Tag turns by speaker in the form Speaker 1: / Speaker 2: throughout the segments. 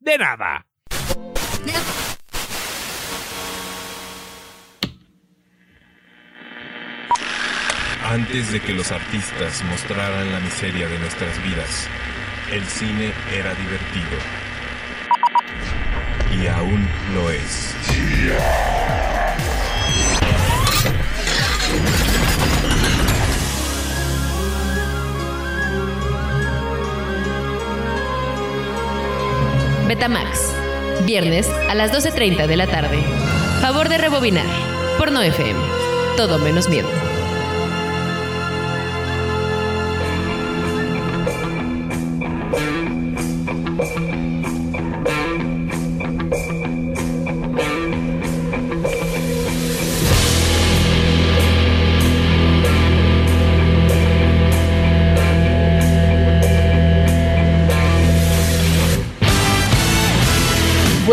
Speaker 1: de nada.
Speaker 2: Antes de que los artistas mostraran la miseria de nuestras vidas, el cine era divertido. Y aún lo es.
Speaker 3: Betamax. Viernes a las 12.30 de la tarde. Favor de rebobinar. Por no FM. Todo menos miedo.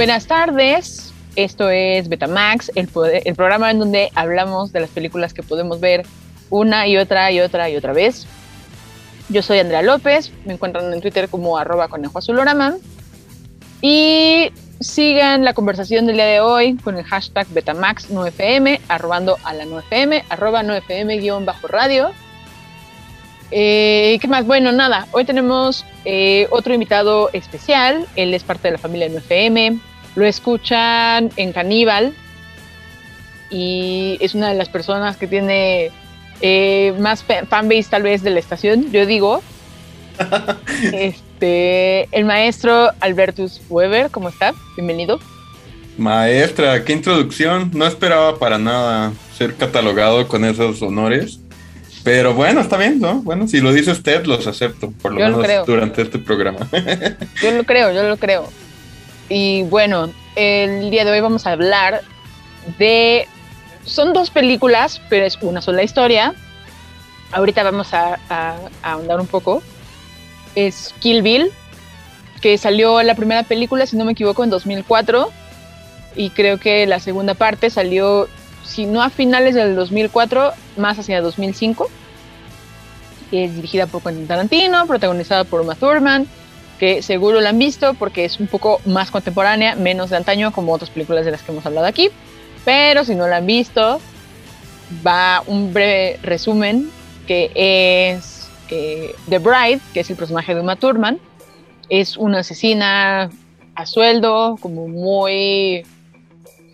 Speaker 4: Buenas tardes, esto es Betamax, el, el programa en donde hablamos de las películas que podemos ver una y otra y otra y otra vez. Yo soy Andrea López, me encuentran en Twitter como arroba conejo azulorama y sigan la conversación del día de hoy con el hashtag Betamax9FM, arrobando a la 9FM, arroba 9FM guion bajo radio. Eh, ¿Qué más? Bueno, nada, hoy tenemos eh, otro invitado especial, él es parte de la familia 9FM, lo escuchan en Caníbal y es una de las personas que tiene eh, más fanbase tal vez de la estación, yo digo. este, el maestro Albertus Weber, ¿cómo está? Bienvenido.
Speaker 5: Maestra, qué introducción. No esperaba para nada ser catalogado con esos honores. Pero bueno, está bien, ¿no? Bueno, si lo dice usted, los acepto, por lo menos durante este programa.
Speaker 4: yo lo creo, yo lo creo. Y bueno, el día de hoy vamos a hablar de... Son dos películas, pero es una sola historia. Ahorita vamos a, ahondar un poco. Es Kill Bill, que salió la primera película, si no me equivoco, en 2004. Y creo que la segunda parte salió si no a finales del 2004, más hacia 2005. Es dirigida por Quentin Tarantino, protagonizada por Uma Thurman, que seguro la han visto porque es un poco más contemporánea, menos de antaño como otras películas de las que hemos hablado aquí. Pero si no la han visto, va un breve resumen que es eh, The Bride, que es el personaje de Uma Thurman. Es una asesina a sueldo, como muy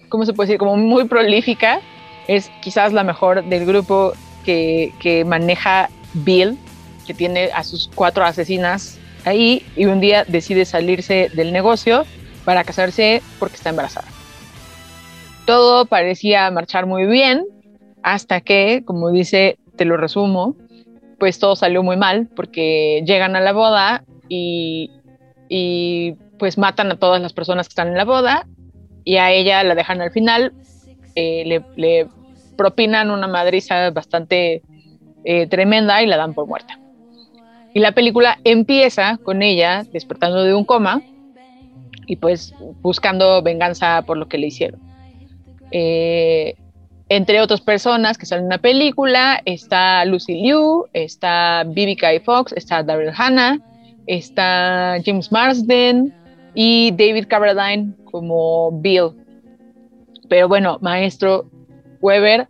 Speaker 4: ¿cómo se puede decir? Como muy prolífica. Es quizás la mejor del grupo que, que maneja Bill, que tiene a sus cuatro asesinas ahí y un día decide salirse del negocio para casarse porque está embarazada. Todo parecía marchar muy bien hasta que, como dice, te lo resumo, pues todo salió muy mal porque llegan a la boda y, y pues matan a todas las personas que están en la boda y a ella la dejan al final, eh, le, propinan una madriza bastante eh, tremenda y la dan por muerta. Y la película empieza con ella despertando de un coma y pues buscando venganza por lo que le hicieron. Eh, entre otras personas que salen en la película está Lucy Liu, está Bibi Kai Fox, está Daryl Hannah, está James Marsden y David Carradine como Bill. Pero bueno, maestro Weber,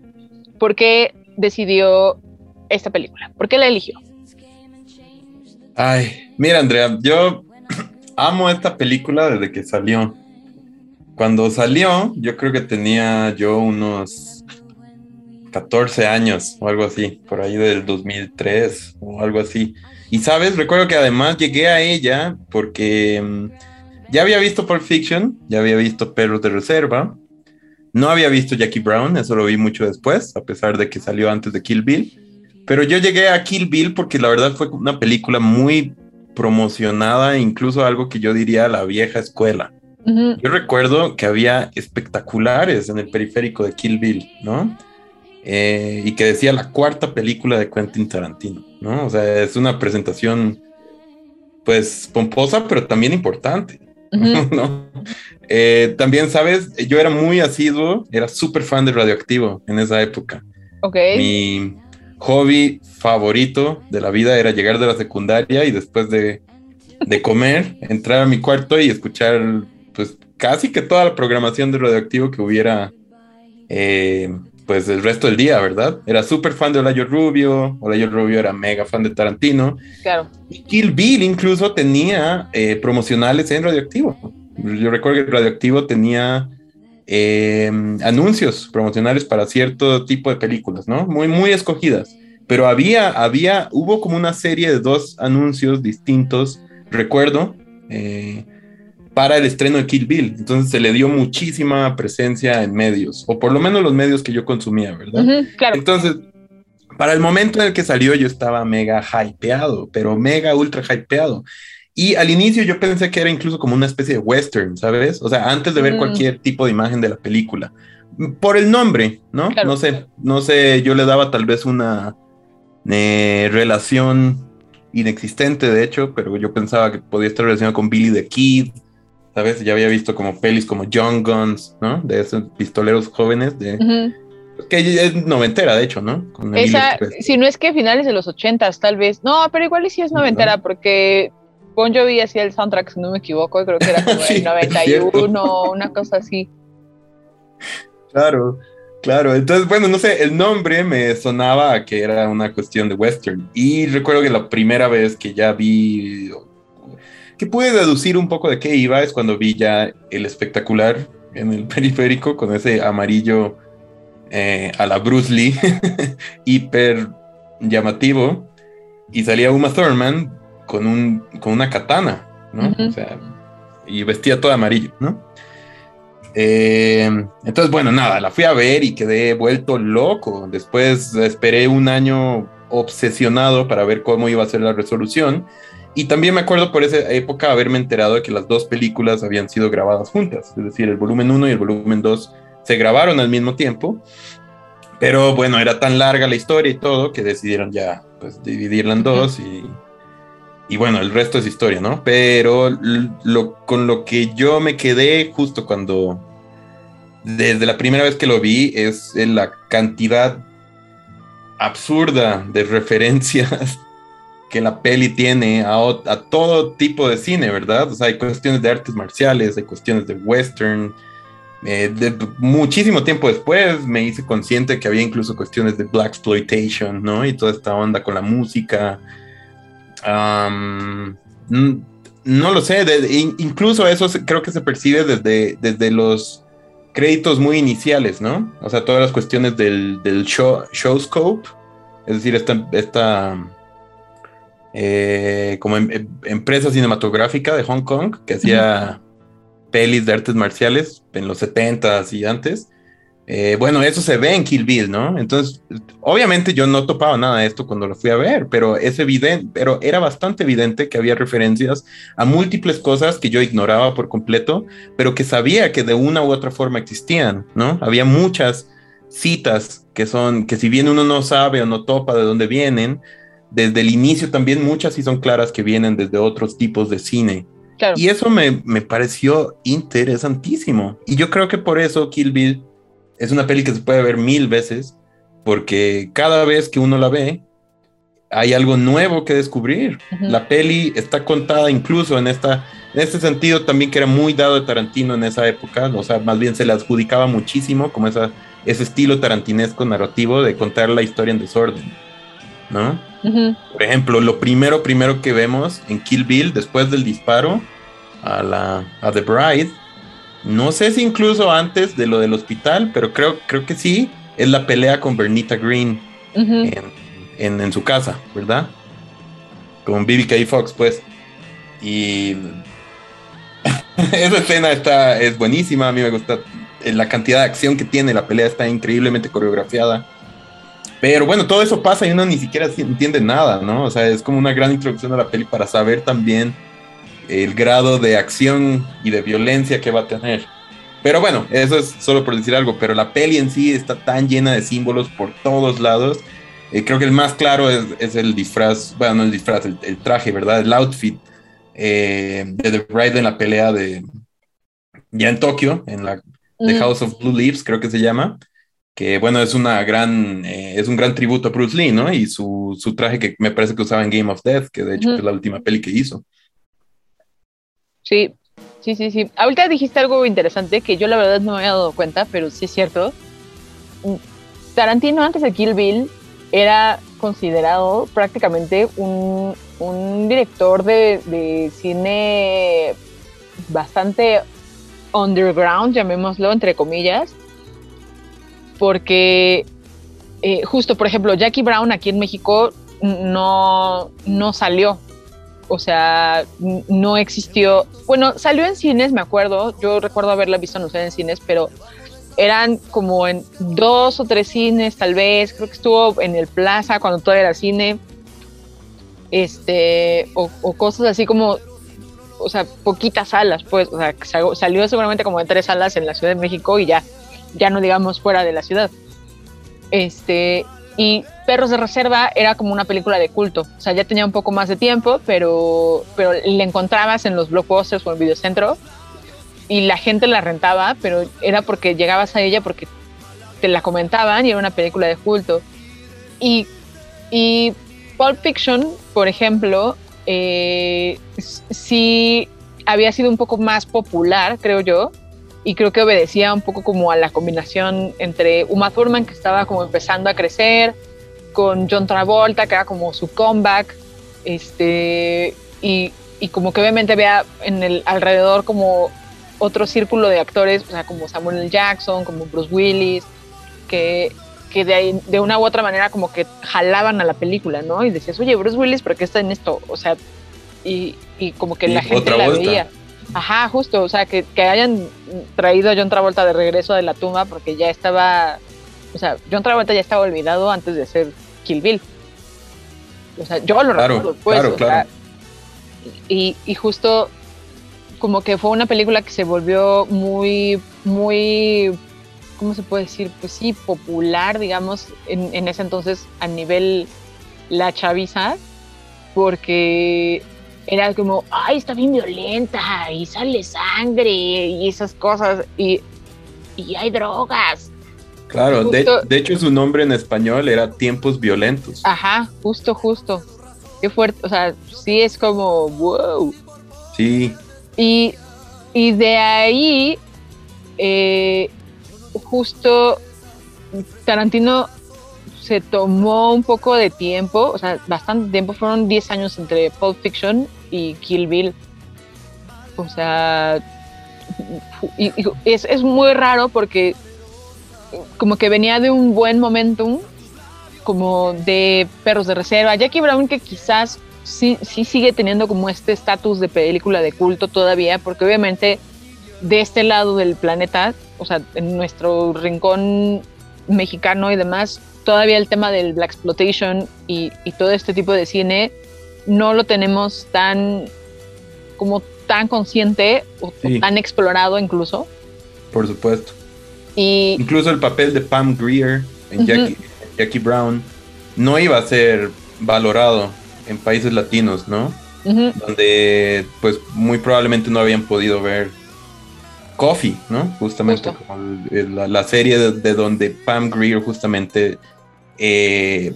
Speaker 4: ¿por qué decidió esta película? ¿Por qué la eligió?
Speaker 5: Ay, mira Andrea, yo amo esta película desde que salió. Cuando salió, yo creo que tenía yo unos 14 años o algo así, por ahí del 2003 o algo así. Y sabes, recuerdo que además llegué a ella porque mm, ya había visto Pulp Fiction, ya había visto Perros de Reserva, no había visto Jackie Brown, eso lo vi mucho después, a pesar de que salió antes de Kill Bill. Pero yo llegué a Kill Bill porque la verdad fue una película muy promocionada, incluso algo que yo diría la vieja escuela. Yo recuerdo que había espectaculares en el periférico de Kill Bill, ¿no? Eh, y que decía la cuarta película de Quentin Tarantino, ¿no? O sea, es una presentación, pues, pomposa, pero también importante, ¿no? Eh, también, ¿sabes? Yo era muy asiduo, era súper fan de Radioactivo en esa época.
Speaker 4: Ok.
Speaker 5: Mi hobby favorito de la vida era llegar de la secundaria y después de, de comer, entrar a mi cuarto y escuchar pues casi que toda la programación de Radioactivo que hubiera eh, pues el resto del día, ¿verdad? Era súper fan de Olayo Rubio, Olayo Rubio era mega fan de Tarantino.
Speaker 4: Claro.
Speaker 5: Y Kill Bill incluso tenía eh, promocionales en Radioactivo. Yo recuerdo que Radioactivo tenía eh, anuncios promocionales para cierto tipo de películas, ¿no? Muy, muy escogidas. Pero había, había, hubo como una serie de dos anuncios distintos, recuerdo, eh, para el estreno de Kill Bill. Entonces se le dio muchísima presencia en medios, o por lo menos los medios que yo consumía, ¿verdad?
Speaker 4: Claro.
Speaker 5: Entonces, para el momento en el que salió yo estaba mega hypeado, pero mega ultra hypeado. Y al inicio yo pensé que era incluso como una especie de western, ¿sabes? O sea, antes de ver
Speaker 4: Mm.
Speaker 5: cualquier tipo de imagen de la película. Por el nombre, ¿no?
Speaker 4: Claro.
Speaker 5: No sé, no sé, yo le daba tal vez una eh, relación inexistente, de hecho, pero yo pensaba que podía estar relacionado con Billy the Kid, ¿sabes? Ya había visto como pelis como Young Guns, ¿no? De esos pistoleros jóvenes, de, que es noventera, de hecho, ¿no? Con
Speaker 4: Esa, si no es que finales de los ochentas, tal vez. No, pero igual sí es noventera, porque Bon Jovi hacía el soundtrack, si no me equivoco, creo que era como
Speaker 5: Sí,
Speaker 4: el
Speaker 5: es
Speaker 4: 91, una cosa así.
Speaker 5: Claro, claro. Entonces, bueno, no sé, el nombre me sonaba a que era una cuestión de western. Y recuerdo que la primera vez que ya vi, que pude deducir un poco de qué iba, es cuando vi ya el espectacular en el periférico con ese amarillo eh, a la Bruce Lee, hiper llamativo. Y salía Uma Thurman con, un, con una katana, ¿no?
Speaker 4: Ujú.
Speaker 5: O sea, y vestía todo amarillo, ¿no? Eh, entonces, bueno, nada, la fui a ver y quedé vuelto loco. Después esperé un año obsesionado para ver cómo iba a ser la resolución. Y también me acuerdo por esa época haberme enterado de que las dos películas habían sido grabadas juntas. Es decir, el volumen 1 y el volumen 2 se grabaron al mismo tiempo. Pero bueno, era tan larga la historia y todo que decidieron ya pues, dividirla en dos y, y bueno, el resto es historia, ¿no? Pero lo, con lo que yo me quedé justo cuando, desde la primera vez que lo vi, es en la cantidad absurda de referencias que la peli tiene a, a todo tipo de cine, ¿verdad? O sea, hay cuestiones de artes marciales, hay cuestiones de western. eh, de, muchísimo tiempo después me hice consciente que había incluso cuestiones de black exploitation, ¿no? Y toda esta onda con la música. No lo sé, de- incluso eso creo que se percibe desde, desde los créditos muy iniciales, ¿no? O sea, todas las cuestiones del, del show, show scope, es decir, esta, esta eh, como em- em- empresa cinematográfica de Hong Kong que hacía pelis de artes marciales en los 70s y antes. Eh, bueno, eso se ve en Kill Bill, ¿no? Entonces, obviamente yo no topaba nada de esto cuando lo fui a ver, pero es evidente, pero era bastante evidente que había referencias a múltiples cosas que yo ignoraba por completo, pero que sabía que de una u otra forma existían, ¿no? Había muchas citas que son, que si bien uno no sabe o no topa de dónde vienen, desde el inicio también muchas sí son claras que vienen desde otros tipos de cine.
Speaker 4: Claro.
Speaker 5: Y eso me, me pareció interesantísimo. Y yo creo que por eso Kill Bill es una peli que se puede ver mil veces, porque cada vez que uno la ve, hay algo nuevo que descubrir. La peli está contada incluso en, esta, en este sentido también que era muy dado de Tarantino en esa época, o sea, más bien se le adjudicaba muchísimo como esa, ese estilo tarantinesco narrativo de contar la historia en desorden, ¿no? Por ejemplo, lo primero, primero que vemos en Kill Bill, después del disparo a, la, a The Bride, no sé si incluso antes de lo del hospital, pero creo, creo que sí, es la pelea con Bernita Green en, en, en su casa, ¿verdad? Con BBK Fox, pues. Y esa escena está, es buenísima, a mí me gusta eh, la cantidad de acción que tiene, la pelea está increíblemente coreografiada. Pero bueno, todo eso pasa y uno ni siquiera si- entiende nada, ¿no? O sea, es como una gran introducción a la peli para saber también el grado de acción y de violencia que va a tener. Pero bueno, eso es solo por decir algo, pero la peli en sí está tan llena de símbolos por todos lados. Eh, creo que el más claro es, el disfraz, bueno, no el disfraz, el, traje, ¿verdad? El outfit eh, de The Bride en la pelea de, ya en Tokio, en la The House of Blue Leaves, creo que se llama que bueno, es una gran, eh, es un gran tributo a Bruce Lee, ¿no? Y su, su, traje que me parece que usaba en Game of Death, que de hecho es la última peli que hizo.
Speaker 4: Sí, sí, sí, sí. Ahorita dijiste algo interesante que yo la verdad no me había dado cuenta, pero sí es cierto. Mm, Tarantino antes de Kill Bill era considerado prácticamente un, un director de, de cine bastante underground, llamémoslo entre comillas, porque eh, justo, por ejemplo, Jackie Brown aquí en México no, no salió. O sea, no existió. Bueno, salió en cines, me acuerdo. Yo recuerdo haberla visto anunciada en cines, pero eran como en dos o tres cines, tal vez. Creo que estuvo en el Plaza cuando todavía era cine. Este, o, o cosas así como, o sea, poquitas salas, pues. O sea, salió seguramente como en tres salas en la Ciudad de México y ya ya no digamos fuera de la ciudad. Este, y Perros de Reserva era como una película de culto, o sea, ya tenía un poco más de tiempo, pero, pero le encontrabas en los blockbusters o en videocentro y la gente la rentaba, pero era porque llegabas a ella porque te la comentaban y era una película de culto. Y, y Pulp Fiction, por ejemplo, eh, sí había sido un poco más popular, creo yo, y creo que obedecía un poco como a la combinación entre Uma Thurman que estaba como empezando a crecer con John Travolta que era como su comeback este y, y como que obviamente había en el alrededor como otro círculo de actores o sea como Samuel L. Jackson como Bruce Willis que que de, de una u otra manera como que jalaban a la película, ¿no? Y decías, oye, Bruce Willis, ¿por qué está en esto? O sea, y, y como que la gente la veía. Ajá, justo, o sea, que, que, hayan traído a John Travolta de regreso de la tumba porque ya estaba, o sea, John Travolta ya estaba olvidado antes de ser Kill Bill. O sea, yo lo recuerdo, pues, claro, claro. y, y justo como que fue una película que se volvió muy, muy, ¿cómo se puede decir? Pues sí, popular, digamos, en, en ese entonces a nivel la chaviza, porque era como, ay, está bien violenta y sale sangre y esas cosas y, y hay drogas.
Speaker 5: Claro, de, de, hecho su nombre en español era Tiempos Violentos.
Speaker 4: Ajá, justo, justo. Qué fuerte, o sea, sí es como, wow.
Speaker 5: Sí.
Speaker 4: Y, y de ahí, eh, justo Tarantino se tomó un poco de tiempo, o sea, bastante tiempo, fueron 10 años entre Pulp Fiction y Kill Bill. O sea, y, es, es, muy raro porque como que venía de un buen momentum, como de Perros de Reserva. Jackie Brown que quizás sí, sí sigue teniendo como este estatus de película de culto todavía, porque obviamente de este lado del planeta, o sea, en nuestro rincón mexicano y demás, todavía el tema del Black Exploitation y, y, todo este tipo de cine no lo tenemos tan como tan consciente o, sí. tan explorado incluso.
Speaker 5: Por supuesto. Y incluso el papel de Pam Greer en uh -huh. Jackie, Brown no iba a ser valorado en países latinos, ¿no? Uh -huh. Donde pues muy probablemente no habían podido ver Coffee, ¿no? Justamente como la, la, serie de, de, donde Pam Greer justamente eh,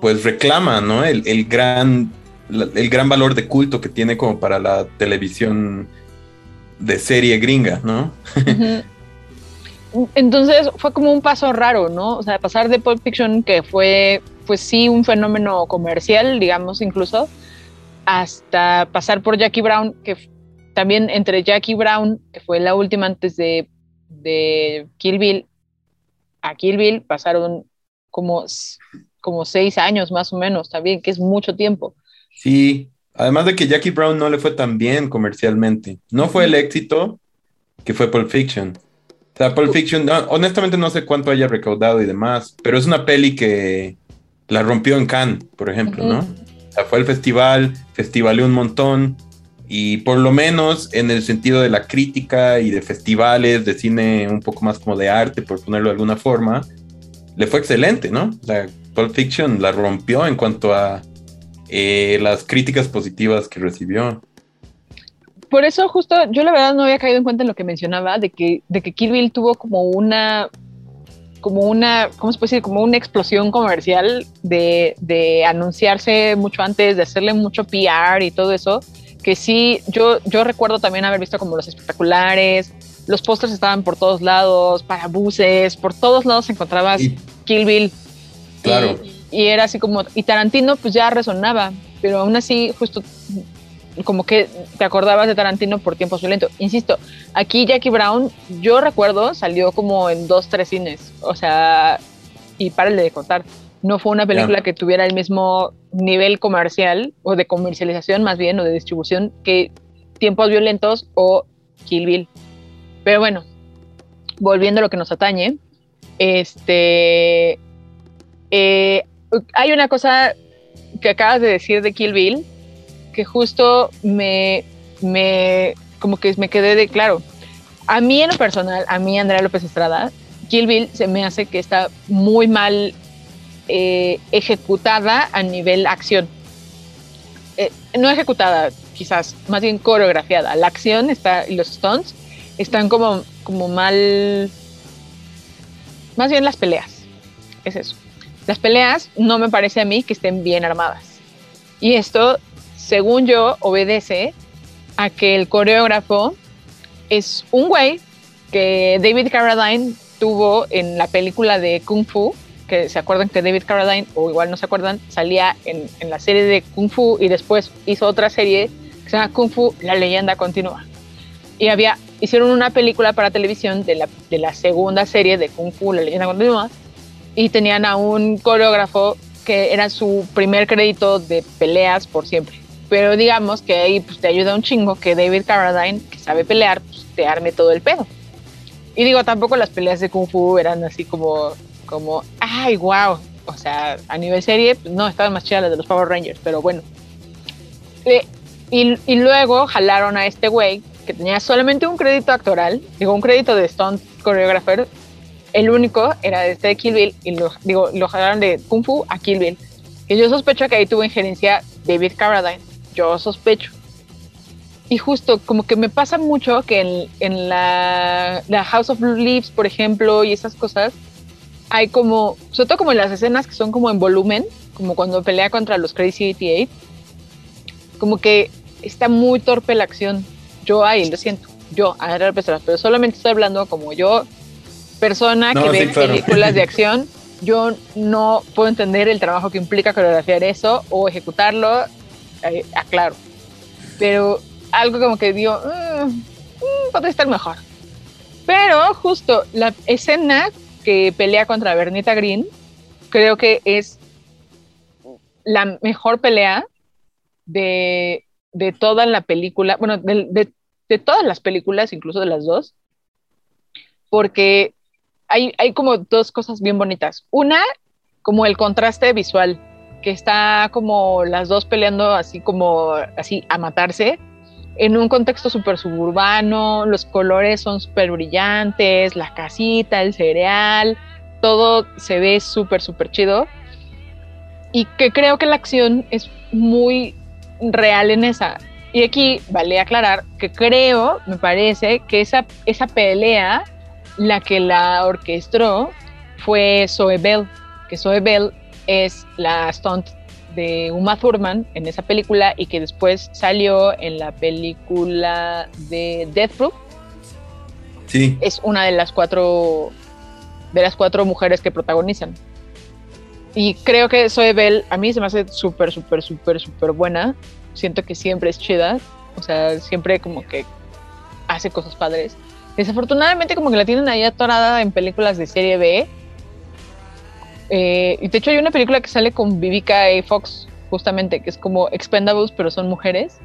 Speaker 5: pues reclama, ¿no? El, el gran, el gran valor de culto que tiene como para la televisión de serie gringa, ¿no?
Speaker 4: Uh -huh. Entonces fue como un paso raro, ¿no? O sea, pasar de Pulp Fiction, que fue, pues sí, un fenómeno comercial, digamos, incluso, hasta pasar por Jackie Brown, que también entre Jackie Brown, que fue la última antes de, de Kill Bill, a Kill Bill pasaron como, como seis años más o menos, también, que es mucho tiempo.
Speaker 5: Sí, además de que Jackie Brown no le fue tan bien comercialmente. No fue el éxito que fue Pulp Fiction. O sea, Pulp Fiction, no, honestamente no sé cuánto haya recaudado y demás, pero es una peli que la rompió en Cannes, por ejemplo, uh -huh. ¿no? O sea, fue el festival, festivaleó un montón Y por lo menos en el sentido de la crítica y de festivales de cine un poco más como de arte, por ponerlo de alguna forma, le fue excelente, ¿no? La Pulp Fiction la rompió en cuanto a eh, las críticas positivas que recibió.
Speaker 4: Por eso justo yo la verdad no había caído en cuenta en lo que mencionaba de que, de que Kill Bill tuvo como una como una, ¿cómo se puede decir? Como una explosión comercial de, de, anunciarse mucho antes, de hacerle mucho PR y todo eso, que sí, yo, yo recuerdo también haber visto como los espectaculares, los pósters estaban por todos lados, para buses, por todos lados encontrabas Kill Bill.
Speaker 5: Claro.
Speaker 4: Y, y, era así como, y Tarantino pues ya resonaba, pero aún así justo como que te acordabas de Tarantino por tiempos violentos. Insisto, aquí Jackie Brown, yo recuerdo, salió como en dos, tres cines. O sea, y párale de contar. No fue una película yeah. que tuviera el mismo nivel comercial o de comercialización más bien o de distribución que Tiempos Violentos o Kill Bill. Pero bueno, volviendo a lo que nos atañe, este, eh, hay una cosa que acabas de decir de Kill Bill que justo me, me, como que me quedé de claro. A mí en lo personal, a mí Andrea López Estrada, Kill Bill se me hace que está muy mal eh, ejecutada a nivel acción. Eh, no ejecutada, quizás, más bien coreografiada. La acción está, y los stunts están como, como mal, más bien las peleas. Es eso. Las peleas no me parece a mí que estén bien armadas. Y esto según yo, obedece a que el coreógrafo es un güey que David Carradine tuvo en la película de Kung Fu, que se acuerdan que David Carradine, o igual no se acuerdan, salía en, la serie de Kung Fu y después hizo otra serie que se llama Kung Fu, la leyenda continúa. Y había, hicieron una película para televisión de la, de la segunda serie de Kung Fu, la leyenda continúa, y tenían a un coreógrafo que era su primer crédito de peleas por siempre pero digamos que ahí pues, te ayuda un chingo que David Carradine, que sabe pelear, pues, te arme todo el pedo. Y digo, tampoco las peleas de Kung Fu eran así como, como ay, wow. O sea, a nivel serie, pues, no, estaban más chidas las de los Power Rangers, pero bueno. Eh, y, y, luego jalaron a este güey que tenía solamente un crédito actoral, digo, un crédito de stunt choreographer. El único era este de Kill Bill y lo, digo, lo jalaron de Kung Fu a Kill Bill. Y yo sospecho que ahí tuvo injerencia David Carradine yo sospecho. Y justo como que me pasa mucho que en, en la, la, House of Blue Leaves, por ejemplo, y esas cosas, hay como, sobre todo como en las escenas que son como en volumen, como cuando pelea contra los Crazy 88, como que está muy torpe la acción. Yo ahí lo siento, yo, a ver, pero solamente estoy hablando como yo, persona no, que ve sí, claro. películas de acción, yo no puedo entender el trabajo que implica coreografiar eso o ejecutarlo eh, aclaro. Pero algo como que digo, mm, mm, podría estar mejor. Pero justo la escena que pelea contra Bernita Green, creo que es la mejor pelea de, de toda la película, bueno, de, de, de, todas las películas, incluso de las dos, porque hay, hay como dos cosas bien bonitas. Una, como el contraste visual que está como las dos peleando así como así a matarse en un contexto súper suburbano, los colores son súper brillantes, la casita, el cereal, todo se ve súper, súper chido. Y que creo que la acción es muy real en esa. Y aquí vale aclarar que creo, me parece, que esa, esa pelea, la que la orquestó fue Zoe Bell, que Zoe Bell es la stunt de Uma Thurman en esa película y que después salió en la película de Death Proof.
Speaker 5: Sí.
Speaker 4: Es una de las cuatro de las cuatro mujeres que protagonizan. Y creo que Zoe Bell a mí se me hace súper, súper, súper, súper buena. Siento que siempre es chida. O sea, siempre como que hace cosas padres. Desafortunadamente como que la tienen ahí atorada en películas de serie B eh, y de hecho hay una película que sale con Vivica y Fox, justamente, que es como Expendables, pero son mujeres.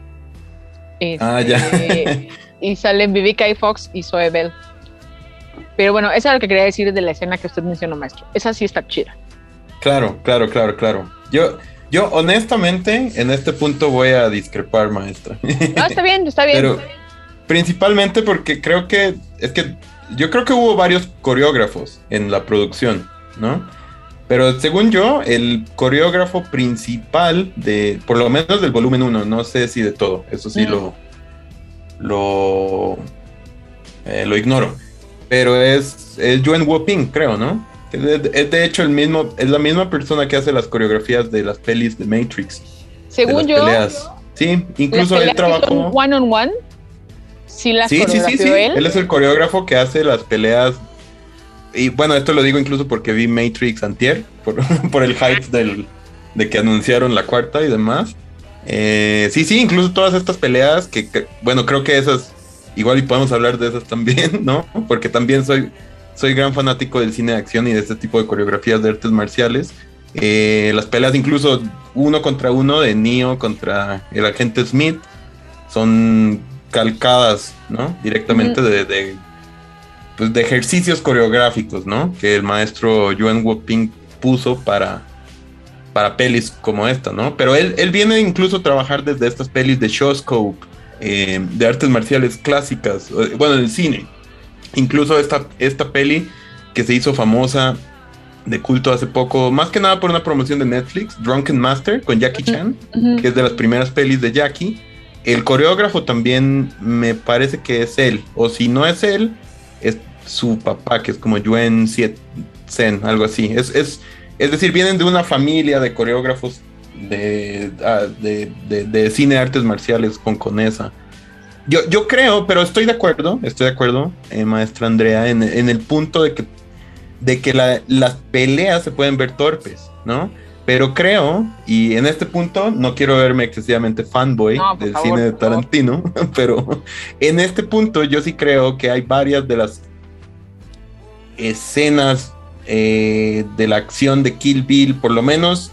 Speaker 4: Este,
Speaker 5: ah, ya.
Speaker 4: y salen Vivica y Fox y Zoe Bell. Pero bueno, eso es lo que quería decir de la escena que usted mencionó, maestro. Esa sí está chida.
Speaker 5: Claro, claro, claro, claro. Yo, Yo honestamente en este punto voy a discrepar, maestra.
Speaker 4: Ah, está bien, está bien.
Speaker 5: Pero principalmente porque creo que es que yo creo que hubo varios coreógrafos en la producción, ¿no? Pero según yo, el coreógrafo principal de, por lo menos del volumen 1, no sé si de todo, eso sí
Speaker 4: Mm.
Speaker 5: lo, lo, eh, lo ignoro. Pero es, es Yuen Woping, creo, ¿no? Es de, es de hecho el mismo, es la misma persona que hace las coreografías de las pelis de Matrix.
Speaker 4: Según yo,
Speaker 5: peleas. Sí, incluso él trabajó.
Speaker 4: one on one. Sí, las
Speaker 5: Sí, sí, sí,
Speaker 4: coreografió
Speaker 5: sí.
Speaker 4: él.
Speaker 5: Él es el coreógrafo que hace las peleas. Y bueno, esto lo digo incluso porque vi Matrix Antier, por, por el hype del, de que anunciaron la cuarta y demás. Eh, sí, sí, incluso todas estas peleas que, que- bueno, creo que esas, igual y podemos hablar de esas también, ¿no? Porque también soy, soy gran fanático del cine de acción y de este tipo de coreografías de artes marciales. Eh, las peleas incluso uno contra uno de Neo contra el agente Smith son calcadas, ¿no? Directamente de, de, pues, de ejercicios coreográficos, ¿no? Que el maestro Yuan Woping puso para, para pelis como esta, ¿no? Pero él, él viene incluso a trabajar desde estas pelis de Showscope, eh, de artes marciales clásicas, bueno, del cine. Incluso esta, esta peli que se hizo famosa de culto hace poco, más que nada por una promoción de Netflix, Drunken Master, con Jackie Chan que es de las primeras pelis de Jackie. El coreógrafo también me parece que es él, o si no es él, es su papá, que es como Yuen Siet algo así. Es, es, es decir, vienen de una familia de coreógrafos de, ah, de, de- cine de artes marciales hongkonesa. Yo, yo creo, pero estoy de acuerdo, estoy de acuerdo, eh, maestra Andrea, en, en el punto de que, de que la- las peleas se pueden ver torpes, ¿no? Pero creo, y en este punto no quiero verme excesivamente fanboy
Speaker 4: No,
Speaker 5: del
Speaker 4: favor,
Speaker 5: cine de. Tarantino, pero en este punto yo sí creo que hay varias de las escenas eh, de la acción de Kill Bill, por lo menos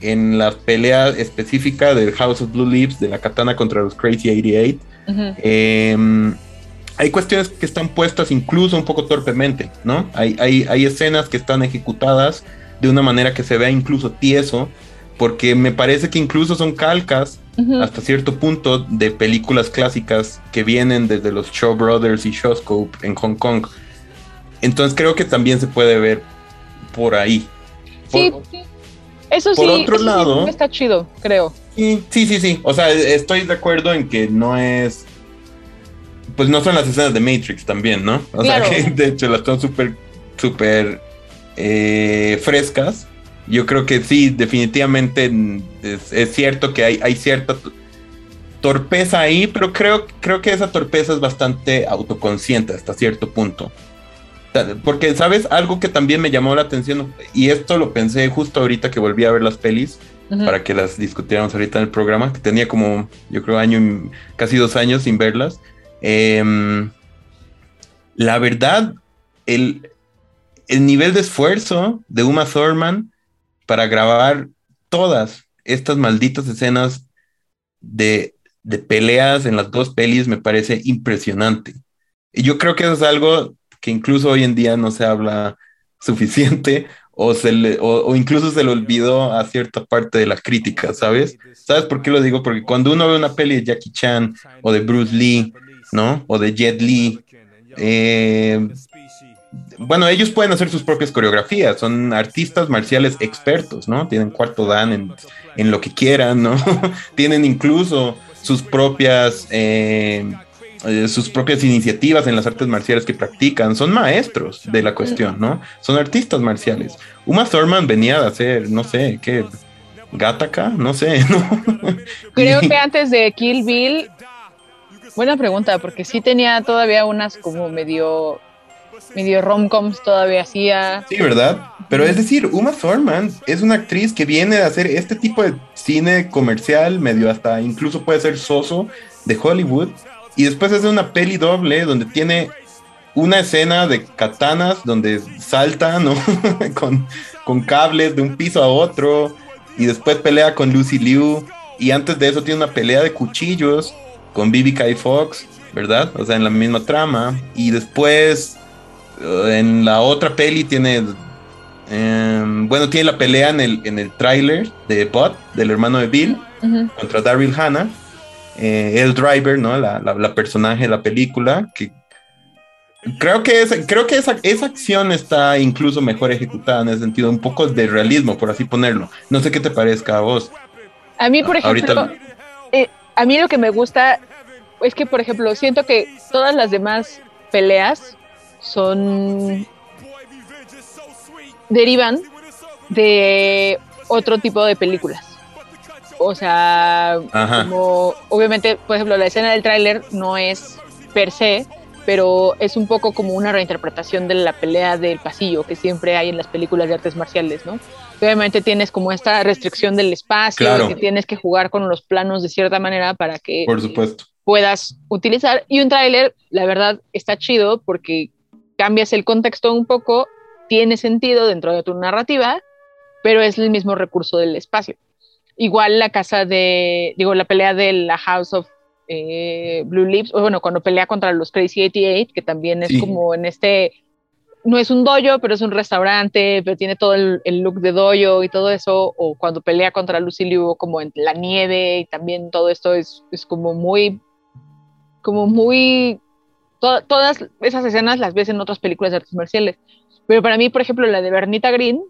Speaker 5: en la pelea específica del House of Blue Leaves, de la katana contra los Crazy 88,
Speaker 4: Ujú.
Speaker 5: eh, hay cuestiones que están puestas incluso un poco torpemente, ¿no? Hay, hay, hay escenas que están ejecutadas de una manera que se vea incluso tieso, porque me parece que incluso son calcas hasta cierto punto de películas clásicas que vienen desde los Shaw Brothers y Shawscope en Hong Kong. Entonces creo que también se puede ver por ahí.
Speaker 4: Sí,
Speaker 5: Por-
Speaker 4: eso
Speaker 5: por
Speaker 4: sí,
Speaker 5: otro
Speaker 4: eso sí
Speaker 5: lado-
Speaker 4: está chido, creo.
Speaker 5: Sí, sí, sí, sí. O sea, estoy de acuerdo en que no es. Pues no son las escenas de Matrix también, ¿no? O
Speaker 4: Claro.
Speaker 5: sea, que de hecho las son súper, súper eh, frescas. Yo creo que sí, definitivamente es, es cierto que hay, hay cierta torpeza ahí, pero creo, creo que esa torpeza es bastante autoconsciente hasta cierto punto. Porque, ¿sabes? Algo que también me llamó la atención, y esto lo pensé justo ahorita que volví a ver las pelis, para que las discutiéramos ahorita en el programa, que tenía como, yo creo, año y casi dos años sin verlas. Em, la verdad, el, el nivel de esfuerzo de Uma Thurman para grabar todas estas malditas escenas de, de peleas en las dos pelis me parece impresionante. Y yo creo que eso es algo que incluso hoy en día no se habla suficiente o, se o incluso se le olvidó a cierta parte de la crítica, ¿sabes? ¿Sabes por qué lo digo? Porque cuando uno ve una peli de Jackie Chan o de Bruce Lee, ¿no? O de Jet Li, eh, bueno, ellos pueden hacer sus propias coreografías, son artistas marciales expertos, ¿no? Tienen cuarto dan en, en lo que quieran, ¿no? Tienen incluso sus propias, eh, eh, sus propias iniciativas en las artes marciales que practican, son maestros de la cuestión, ¿no? Son artistas marciales. Uma Thurman venía de hacer, no sé, ¿qué? Gataka, no sé, ¿no?
Speaker 4: Creo que antes de Kill Bill, buena pregunta, porque sí tenía todavía unas como medio, medio romcoms todavía hacía.
Speaker 5: Sí, ¿verdad? Pero es decir, Uma Thurman es una actriz que viene de hacer este tipo de cine comercial, medio hasta incluso puede ser soso de Hollywood, y después hace una peli doble donde tiene una escena de katanas donde salta, ¿no? con, con cables de un piso a otro, y después pelea con Lucy Liu, y antes de eso tiene una pelea de cuchillos con BB Fox, ¿verdad? O sea, en la misma trama, y después en la otra peli tiene Em, bueno, tiene la pelea en el, en el tráiler de Bot, del hermano de Bill, contra Daryl Hannah. Eh, el driver, ¿no? La, la- la personaje de la película, que creo que, es, creo que esa, esa acción está incluso mejor ejecutada en ese sentido, un poco de realismo, por así ponerlo. No sé qué te parezca a vos.
Speaker 4: A mí, por ejemplo,
Speaker 5: Ahorita-
Speaker 4: eh, a mí lo que me gusta es que, por ejemplo, siento que todas las demás peleas son derivan de otro tipo de películas. O sea,
Speaker 5: Ajá.
Speaker 4: como obviamente, por ejemplo, la escena del tráiler no es per se, pero es un poco como una reinterpretación de la pelea del pasillo que siempre hay en las películas de artes marciales, ¿no? Obviamente tienes como esta restricción del espacio,
Speaker 5: Claro.
Speaker 4: que tienes que jugar con los planos de cierta manera para que
Speaker 5: Por supuesto.
Speaker 4: puedas utilizar. Y un tráiler, la verdad, está chido porque cambias el contexto un poco, tiene sentido dentro de tu narrativa, pero es el mismo recurso del espacio. Igual la casa de, digo, la pelea de la House of eh, Blue Lips, o bueno, cuando pelea contra los Crazy 88, que también es
Speaker 5: Sí.
Speaker 4: como en este, no es un dojo, pero es un restaurante, pero tiene todo el, el look de dojo y todo eso, o cuando pelea contra Lucy Liu como en la nieve y también todo esto es, es como muy, como muy, to- todas esas escenas las ves en otras películas de artes marciales, pero para mí, por ejemplo, la de Bernita Green,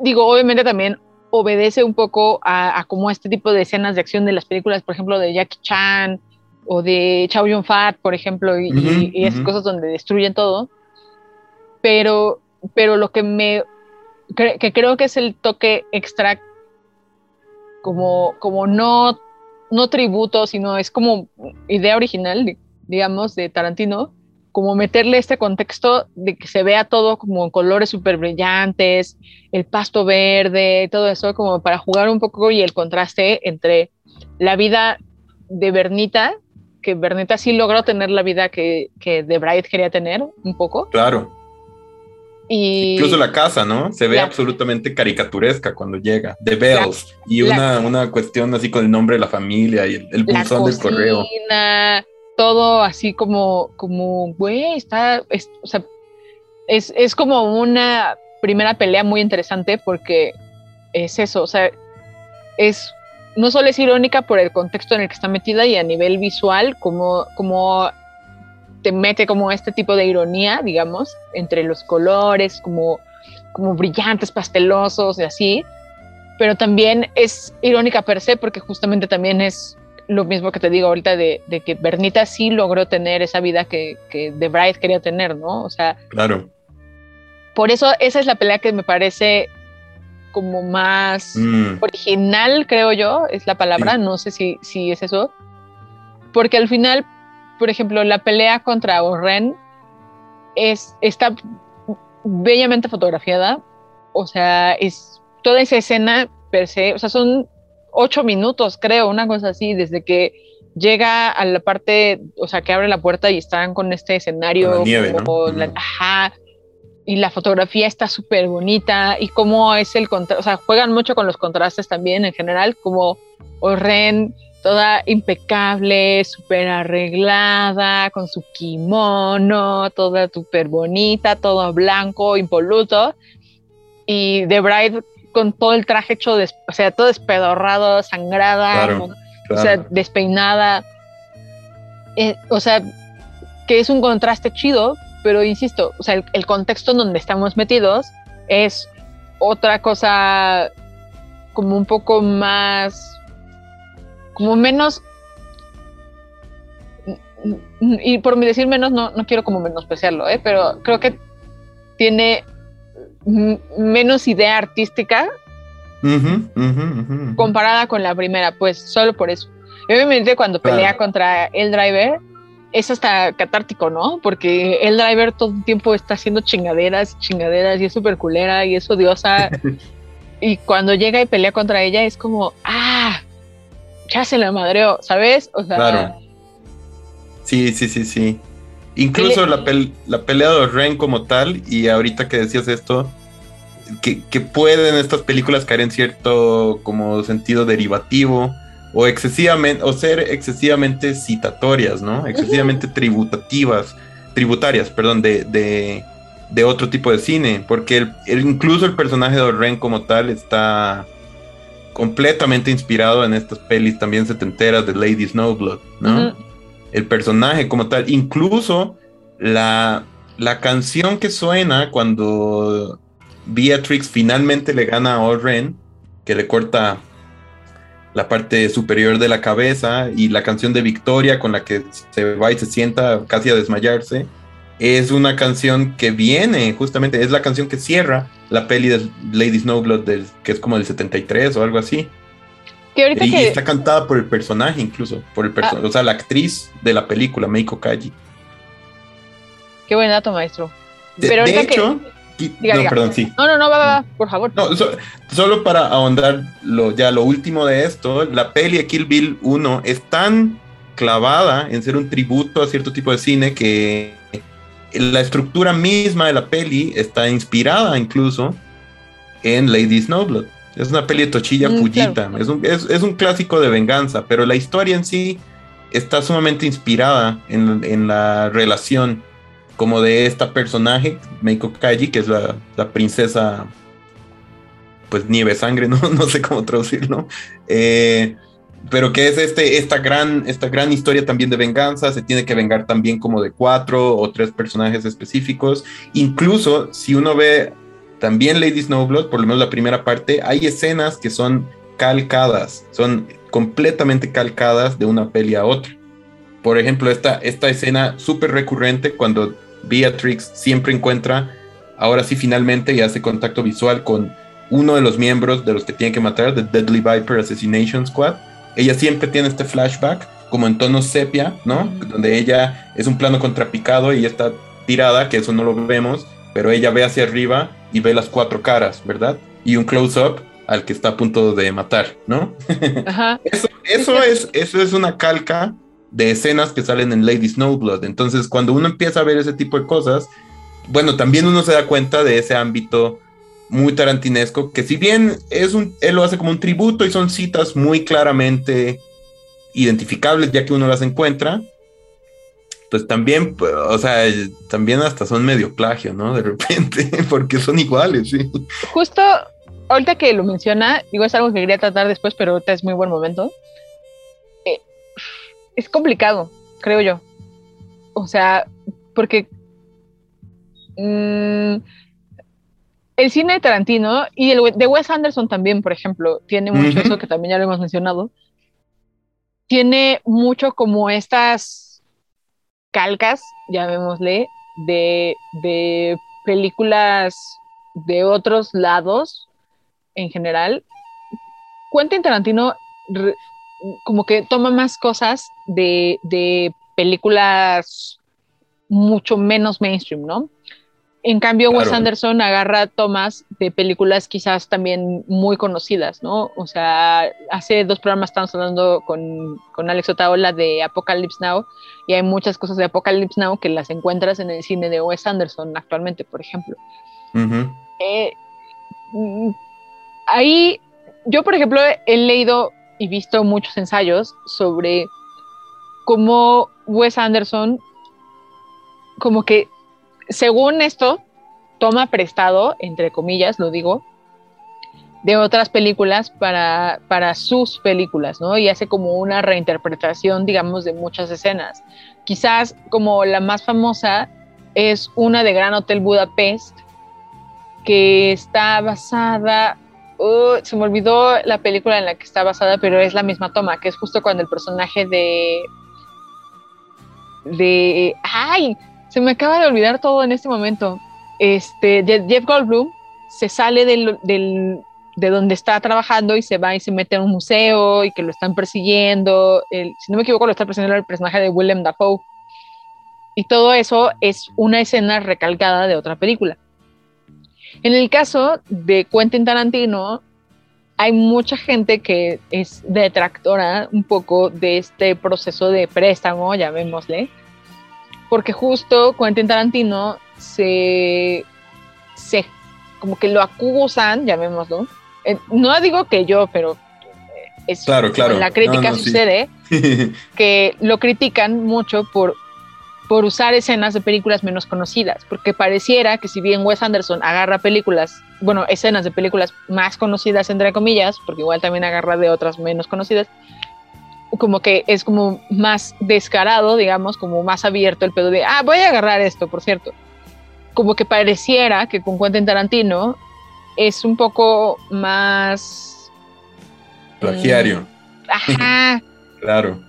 Speaker 4: digo, obviamente también obedece un poco a, a como este tipo de escenas de acción de las películas, por ejemplo, de Jackie Chan o de Chow Yun Fat, por ejemplo, y, y esas cosas donde destruyen todo. Pero, pero lo que me cre- que creo que es el toque extra, como, como no, no tributo, sino es como idea original, di- digamos, de Tarantino, como meterle este contexto de que se vea todo como en colores súper brillantes, el pasto verde, todo eso, como para jugar un poco y el contraste entre la vida de Bernita, que Bernita sí logró tener la vida que, que The Bride quería tener, un poco,
Speaker 5: Claro.
Speaker 4: Y...
Speaker 5: Incluso la casa, ¿no? Se ve
Speaker 4: La-
Speaker 5: absolutamente caricaturesca cuando llega. The Bells. y
Speaker 4: la-
Speaker 5: una, una cuestión así con el nombre de la familia y el, el buzón del correo.
Speaker 4: todo así como, como, güey, está, es, o sea, es, es como una primera pelea muy interesante porque es eso, o sea, es, no solo es irónica por el contexto en el que está metida y a nivel visual, como, como te mete como este tipo de ironía, digamos, entre los colores, como, como brillantes, pastelosos y así, pero también es irónica per se porque justamente también es lo mismo que te digo ahorita de, de que Bernita sí logró tener esa vida que, que The Bride quería tener, ¿no? O sea,
Speaker 5: Claro.
Speaker 4: por eso esa es la pelea que me parece como más
Speaker 5: Mm,
Speaker 4: original, creo yo, es la palabra,
Speaker 5: Sí.
Speaker 4: no sé si, si es eso, porque al final, por ejemplo, la pelea contra Oren es, está bellamente fotografiada, o sea, es toda esa escena per se, o sea, son ocho minutos, creo, una cosa así, desde que llega a la parte, o sea, que abre la puerta y están con este escenario,
Speaker 5: Con la nieve, ¿no?
Speaker 4: como la- ajá, y la fotografía está súper bonita y cómo es el contraste, o sea, juegan mucho con los contrastes también en general, como Oren, toda impecable, súper arreglada, con su kimono, toda súper bonita, todo blanco, impoluto, y The Bride con todo el traje hecho, des- o sea, todo despedorrado, sangrada, o sea, despeinada. Eh, o sea, que es un contraste chido, pero insisto, o sea, el, el contexto en donde estamos metidos es otra cosa como un poco más, como menos, y por mi decir menos, no, no quiero como menospreciarlo, ¿eh? pero creo que tiene menos idea artística comparada con la primera, pues solo por eso. Y obviamente cuando pelea contra el driver es hasta catártico, ¿no? Porque el driver todo el tiempo está haciendo chingaderas, chingaderas y es súper culera y es odiosa. y cuando llega y pelea contra ella es como, ah, ya se la madreó, ¿sabes? O sea,
Speaker 5: Claro. Sí, sí, sí, sí. Incluso la, pel- la pelea de Ren como tal, y ahorita que decías esto, que, que pueden estas películas caer en cierto como sentido derivativo o excesivamente, o ser excesivamente citatorias, ¿no? Excesivamente tributativas, tributarias, perdón, de, de, de otro tipo de cine, porque el, el- incluso el personaje de Oren como tal está completamente inspirado en estas pelis también setenteras de Lady Snowblood, ¿no? El personaje como tal, incluso la, la canción que suena cuando Beatrix finalmente le gana a Oren, que le corta la parte superior de la cabeza y la canción de Victoria con la que se va y se sienta casi a desmayarse, es una canción que viene justamente, es la canción que cierra la peli de Lady Snowblood del, que es como del 73 o algo así.
Speaker 4: Que ahorita
Speaker 5: Y,
Speaker 4: que.
Speaker 5: está cantada por el personaje incluso, por el perso-
Speaker 4: Ah.
Speaker 5: o sea, la actriz de la película, Meiko Kaji.
Speaker 4: Qué buen dato, maestro.
Speaker 5: De,
Speaker 4: Pero
Speaker 5: de
Speaker 4: ahorita
Speaker 5: hecho,
Speaker 4: Diga,
Speaker 5: no,
Speaker 4: diga.
Speaker 5: perdón, sí.
Speaker 4: No, no, no, va, va, va, por favor.
Speaker 5: No, so- solo para ahondar lo, ya lo último de esto, la peli de Kill Bill 1 es tan clavada en ser un tributo a cierto tipo de cine que la estructura misma de la peli está inspirada incluso en Lady Snowblood. Es una peli de Tochilla
Speaker 4: Mm, claro.
Speaker 5: es, un, es, es un clásico de venganza, pero la historia en sí está sumamente inspirada en, en la relación como de esta personaje, Meiko Kaji, que es la, la princesa, pues nieve sangre, no, no sé cómo traducirlo, eh, pero que es este, esta, gran, esta gran historia también de venganza, se tiene que vengar también como de cuatro o tres personajes específicos, incluso si uno ve también Lady Snowblood, por lo menos la primera parte, hay escenas que son calcadas, son completamente calcadas de una peli a otra. Por ejemplo, esta, esta escena súper recurrente cuando Beatrix siempre encuentra, ahora sí finalmente, y hace contacto visual con uno de los miembros de los que tiene que matar, de Deadly Viper Assassination Squad. Ella siempre tiene este flashback, como en tono sepia, ¿no? Donde ella es un plano contrapicado y está tirada, que eso no lo vemos, pero ella ve hacia arriba y ve las cuatro caras, ¿verdad? Y un close-up al que está a punto de matar, ¿no?
Speaker 4: Ajá.
Speaker 5: Eso, eso, es, eso es una calca de escenas que salen en Lady Snowblood. Entonces, cuando uno empieza a ver ese tipo de cosas, bueno, también uno se da cuenta de ese ámbito muy tarantinesco, que si bien es un, él lo hace como un tributo y son citas muy claramente identificables, ya que uno las encuentra, pues también, o sea, también hasta son medio plagio, ¿no? De repente, porque son iguales, sí.
Speaker 4: Justo ahorita que lo menciona, digo, es algo que quería tratar después, pero ahorita es muy buen momento. Eh, es complicado, creo yo. O sea, porque mm, el cine de Tarantino y el de Wes Anderson también, por ejemplo, tiene mucho eso que también ya lo hemos mencionado. Tiene mucho como estas calcas, llamémosle, de, de películas de otros lados en general. Quentin Tarantino re- como que toma más cosas de, de películas mucho menos mainstream, ¿no? En cambio, Wes. Anderson agarra tomas de películas quizás también muy conocidas, ¿no? O sea, hace dos programas estamos hablando con, con Alex Otaola de Apocalypse Now y hay muchas cosas de Apocalypse Now que las encuentras en el cine de Wes Anderson actualmente, por ejemplo. Eh, mm, ahí, yo por ejemplo he leído y visto muchos ensayos sobre cómo Wes Anderson, como que según esto, toma prestado, entre comillas, lo digo, de otras películas para, para sus películas, ¿no? Y hace como una reinterpretación, digamos, de muchas escenas. Quizás como la más famosa es una de Gran Hotel Budapest, que está basada, uh, se me olvidó la película en la que está basada, pero es la misma toma, que es justo cuando el personaje de, de, ay, se me acaba de olvidar todo en este momento, este, Jeff Goldblum se sale del, del- de donde está trabajando y se va y se mete a un museo y que lo están persiguiendo, el- si no me equivoco lo está persiguiendo el personaje de Willem Dafoe. Y todo eso es una escena recalcada de otra película. En el caso de Quentin Tarantino, hay mucha gente que es detractora un poco de este proceso de préstamo, llamémosle, porque justo Quentin Tarantino se, se como que lo acusan, llamémoslo. Eh, no digo que yo, pero eh, es
Speaker 5: Claro, claro.
Speaker 4: la crítica
Speaker 5: No, no, sí.
Speaker 4: sucede que lo critican mucho por por usar escenas de películas menos conocidas, porque pareciera que si bien Wes Anderson agarra películas, bueno, escenas de películas más conocidas, entre comillas, porque igual también agarra de otras menos conocidas, como que es como más descarado, digamos, como más abierto el pedo de, ah, voy a agarrar esto, por cierto. Como que pareciera que con Quentin Tarantino es un poco más...
Speaker 5: Plagiario.
Speaker 4: Mm, ajá.
Speaker 5: claro.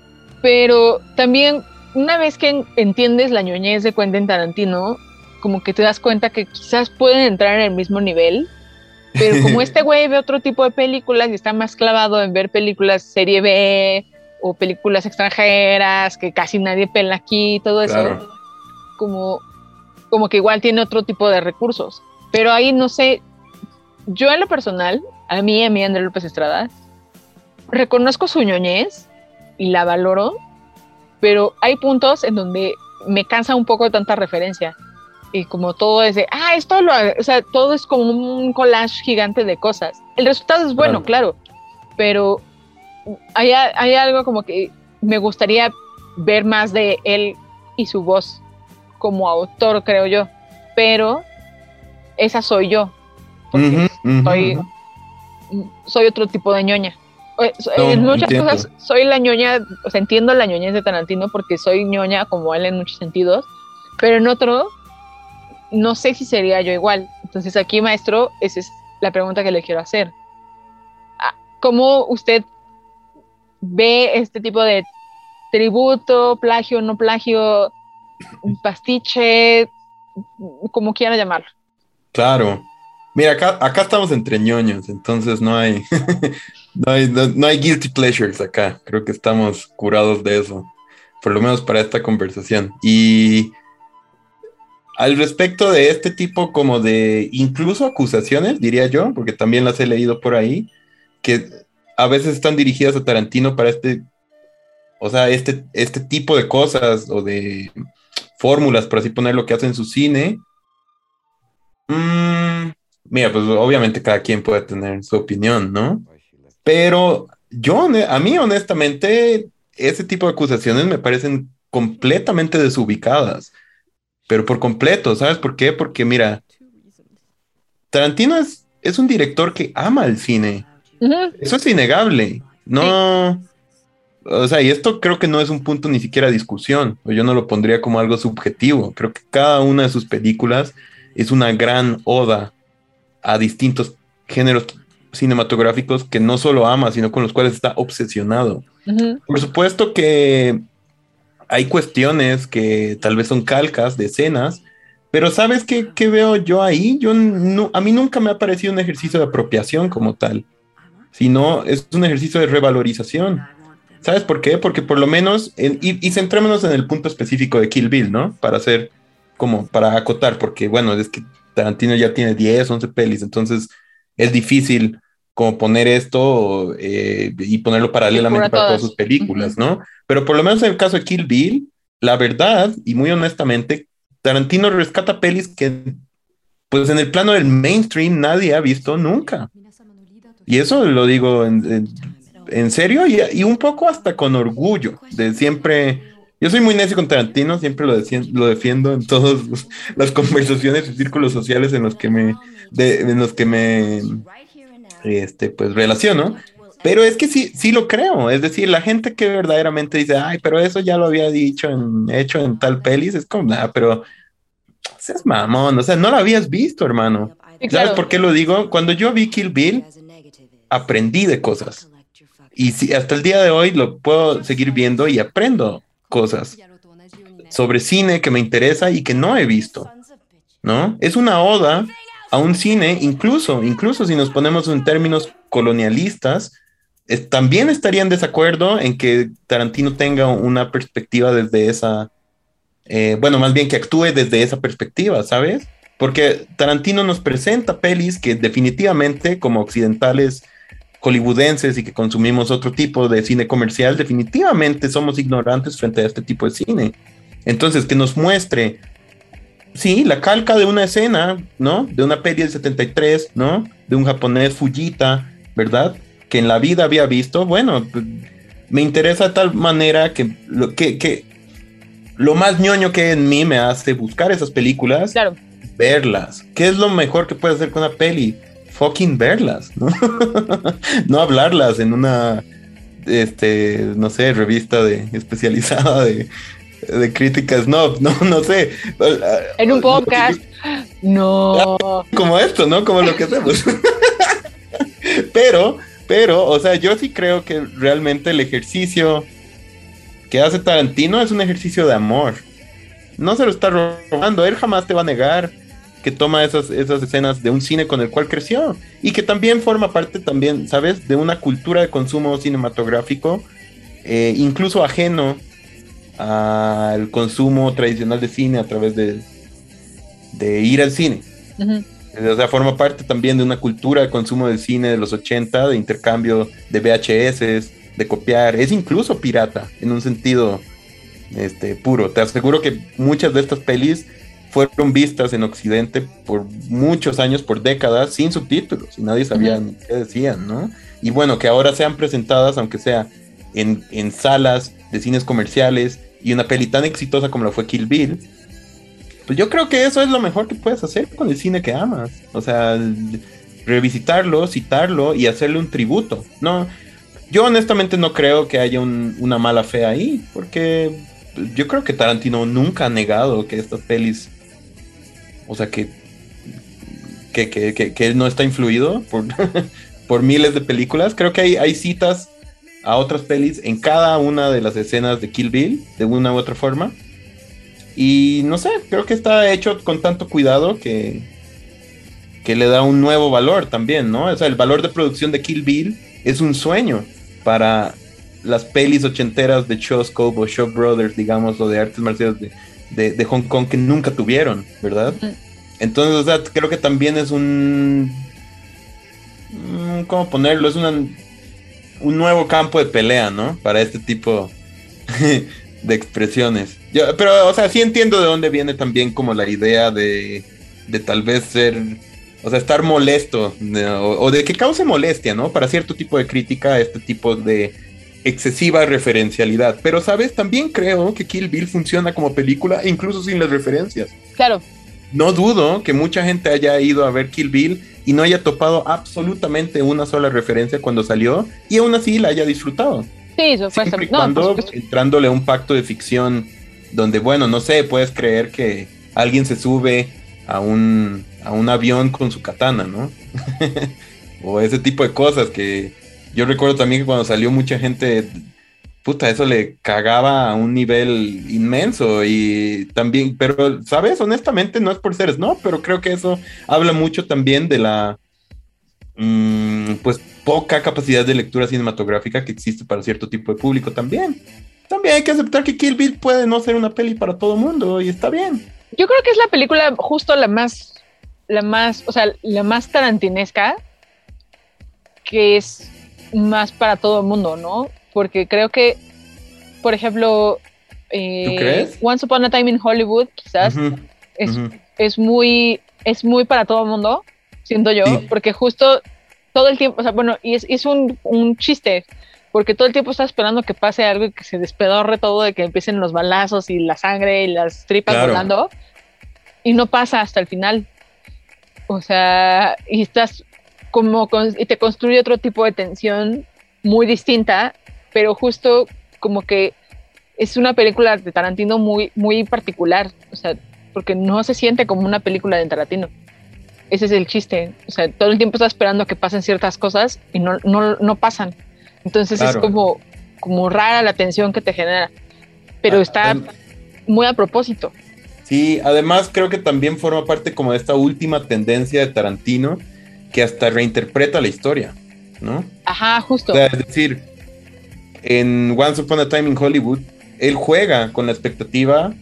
Speaker 4: Pero también una vez que entiendes la ñoñez de Quentin Tarantino, como que te das cuenta que quizás pueden entrar en el mismo nivel, pero como este güey ve otro tipo de películas y está más clavado en ver películas serie B o películas extranjeras que casi nadie pela aquí, todo eso, como, como que igual tiene otro tipo de recursos. Pero ahí no sé, yo en lo personal, a mí, a mí, Andrés López Estrada, reconozco su ñoñez y la valoro, pero hay puntos en donde me cansa un poco de tanta referencia. Y como todo es de, ah, esto lo, o sea, todo es como un collage gigante de cosas. El resultado es bueno, claro, pero hay, hay algo como que me gustaría ver más de él y su voz como autor, creo yo. Pero esa soy yo. soy, soy otro tipo de ñoña. en muchas cosas soy la ñoña, o sea, entiendo la ñoñez de Tarantino porque soy ñoña como él en muchos sentidos, pero en otro no sé si sería yo igual. Entonces aquí, maestro, esa es la pregunta que le quiero hacer. Ah, ¿Cómo usted ve este tipo de tributo, plagio, no plagio, pastiche, como quiera llamarlo.
Speaker 5: Claro. Mira, acá, acá estamos entre ñoños, entonces no hay, no hay, no, hay guilty pleasures acá. Creo que estamos curados de eso, por lo menos para esta conversación. Y al respecto de este tipo como de incluso acusaciones, diría yo, porque también las he leído por ahí, que a veces están dirigidas a Tarantino para este, o sea, este, este tipo de cosas o de fórmulas, por así poner lo que hace en su cine. Mm, mira, pues obviamente cada quien puede tener su opinión, ¿no? Pero yo, a mí honestamente, ese tipo de acusaciones me parecen completamente desubicadas, pero por completo, ¿sabes por qué? Porque mira, Tarantino es, es un director que ama el cine eso es innegable. No. O sea, y esto creo que no es un punto ni siquiera de discusión. Yo no lo pondría como algo subjetivo. Creo que cada una de sus películas es una gran oda a distintos géneros cinematográficos que no solo ama, sino con los cuales está obsesionado. Por supuesto que hay cuestiones que tal vez son calcas de escenas, pero ¿sabes qué, qué veo yo ahí? Yo no, a mí nunca me ha parecido un ejercicio de apropiación como tal sino es un ejercicio de revalorización. ¿Sabes por qué? Porque por lo menos, y, centrémonos en el punto específico de Kill Bill, ¿no? Para hacer, como, para acotar, porque bueno, es que Tarantino ya tiene 10, 11 pelis, entonces es difícil como poner esto eh, y ponerlo paralelamente para todas sus películas, ¿no? Pero por lo menos en el caso de Kill Bill, la verdad, y muy honestamente, Tarantino rescata pelis que, pues en el plano del mainstream nadie ha visto nunca. Y eso lo digo en, serio y, un poco hasta con orgullo, de siempre... Yo soy muy necio con Tarantino, siempre lo, lo defiendo en todas las conversaciones y círculos sociales en los que me, en los que me, este, pues relaciono. Pero es que sí, sí lo creo. Es decir, la gente que verdaderamente dice, ay, pero eso ya lo había dicho, en, hecho en tal pelis, es como, nada, pero es mamón, o sea, no lo habías visto, hermano. ¿Sabes por qué lo digo? Cuando yo vi Kill Bill, aprendí de cosas. Y si, hasta el día de hoy lo puedo seguir viendo y aprendo cosas sobre cine que me interesa y que no he visto. ¿No? Es una oda a un cine, incluso, incluso si nos ponemos en términos colonialistas, también estaría en desacuerdo en que Tarantino tenga una perspectiva desde esa, eh, bueno, más bien que actúe desde esa perspectiva, ¿sabes? Porque Tarantino nos presenta pelis que definitivamente como occidentales hollywoodenses y que consumimos otro tipo de cine comercial, definitivamente somos ignorantes frente a este tipo de cine. Entonces, que nos muestre, sí, la calca de una escena, ¿no? De una peli del 73, ¿no? De un japonés Fujita, ¿verdad? Que en la vida había visto, bueno, me interesa de tal manera que, que, que lo más ñoño que en mí me hace buscar esas películas,
Speaker 4: Claro.
Speaker 5: verlas. ¿Qué es lo mejor que puedes hacer con una peli? Fucking verlas, ¿no? no hablarlas en una, este, no sé, revista de especializada de, de críticas, no, no, no sé.
Speaker 4: En un podcast. No.
Speaker 5: Como esto, ¿no? Como lo que hacemos. pero, pero, o sea, yo sí creo que realmente el ejercicio que hace Tarantino es un ejercicio de amor. No se lo está robando, él jamás te va a negar que toma esas, esas escenas de un cine con el cual creció y que también forma parte también, ¿sabes? De una cultura de consumo cinematográfico, eh, incluso ajeno al consumo tradicional de cine a través de, de ir al cine. O sea, forma parte también de una cultura de consumo del cine de los 80, de intercambio de VHS, de copiar. Es incluso pirata en un sentido este, puro. Te aseguro que muchas de estas pelis fueron vistas en Occidente por muchos años, por décadas, sin subtítulos y nadie sabía ni qué decían, ¿no? Y bueno, que ahora sean presentadas, aunque sea en, en salas de cines comerciales y una peli tan exitosa como la fue Kill Bill, pues yo creo que eso es lo mejor que puedes hacer con el cine que amas. O sea, revisitarlo, citarlo y hacerle un tributo. No, yo honestamente no creo que haya un- una mala fe ahí, porque yo creo que Tarantino nunca ha negado que estas pelis, o sea, que, que, que, que- él no está influido por, por miles de películas. Creo que hay, hay citas a otras pelis en cada una de las escenas de Kill Bill, de una u otra forma. Y no sé, creo que está hecho con tanto cuidado que, que le da un nuevo valor también, ¿no? O sea, el valor de producción de Kill Bill es un sueño para las pelis ochenteras de Scope o Shaw Brothers, digamos, o de artes marciales de, de- de Hong Kong que nunca tuvieron, ¿verdad? Entonces, o sea, creo que también es un... mm, ¿Cómo ponerlo? Es una, un nuevo campo de pelea, ¿no? Para este tipo de expresiones. Yo- pero, o sea, sí entiendo de dónde viene también como la idea de, de tal vez ser, o sea, estar molesto, de- o, o de que cause molestia, ¿no? Para cierto tipo de crítica, este tipo de excesiva referencialidad. Pero, ¿sabes? También creo que Kill Bill funciona como película, incluso sin las referencias.
Speaker 4: Claro.
Speaker 5: No dudo que mucha gente haya ido a ver Kill Bill y no haya topado absolutamente una sola referencia cuando salió y aún así la haya disfrutado.
Speaker 4: Sí, eso fue
Speaker 5: Siempre y
Speaker 4: no, supuesto.
Speaker 5: entrándole a un pacto de ficción donde, bueno, no sé, puedes creer que alguien se sube a un, a un avión con su katana, ¿no? o ese tipo de cosas que yo recuerdo también que cuando salió mucha gente, puta, eso le cagaba a un nivel inmenso y también, pero, ¿sabes? Honestamente no es por ser no, pero creo que eso habla mucho también de la, mm, pues, poca capacidad de lectura cinematográfica que existe para cierto tipo de público también. También hay que aceptar que Kill Bill puede no ser una peli para todo mundo y está bien.
Speaker 4: Yo creo que es la película justo la más, la más, o sea, la más tarantinesca, que es más para todo el mundo, ¿no? Porque creo que, por ejemplo, eh,
Speaker 5: ¿Tú crees?
Speaker 4: Once Upon a Time in Hollywood, quizás es, es muy, es muy para todo el mundo, siento yo,
Speaker 5: Sí.
Speaker 4: porque justo todo el tiempo, o sea, bueno, y es, es un, un chiste, porque todo el tiempo estás esperando que pase algo y que se despedorre todo, de que empiecen los balazos y la sangre y las tripas
Speaker 5: Claro.
Speaker 4: volando, y no pasa hasta el final. O sea, y estás como, con- y te construye otro tipo de tensión muy distinta, pero justo como que es una película de Tarantino muy, muy particular, o sea, porque no se siente como una película de Tarantino. Ese es el chiste. O sea, todo el tiempo estás esperando que pasen ciertas cosas y no, no, no pasan. Entonces es
Speaker 5: Claro.
Speaker 4: como, como rara la tensión que te genera. Pero
Speaker 5: Ah,
Speaker 4: está
Speaker 5: em,
Speaker 4: muy a propósito.
Speaker 5: Sí, además creo que también forma parte como de esta última tendencia de Tarantino que hasta reinterpreta la historia, ¿no?
Speaker 4: Ajá, justo.
Speaker 5: O sea, es decir, en Once Upon a Time in Hollywood, él juega con la expectativa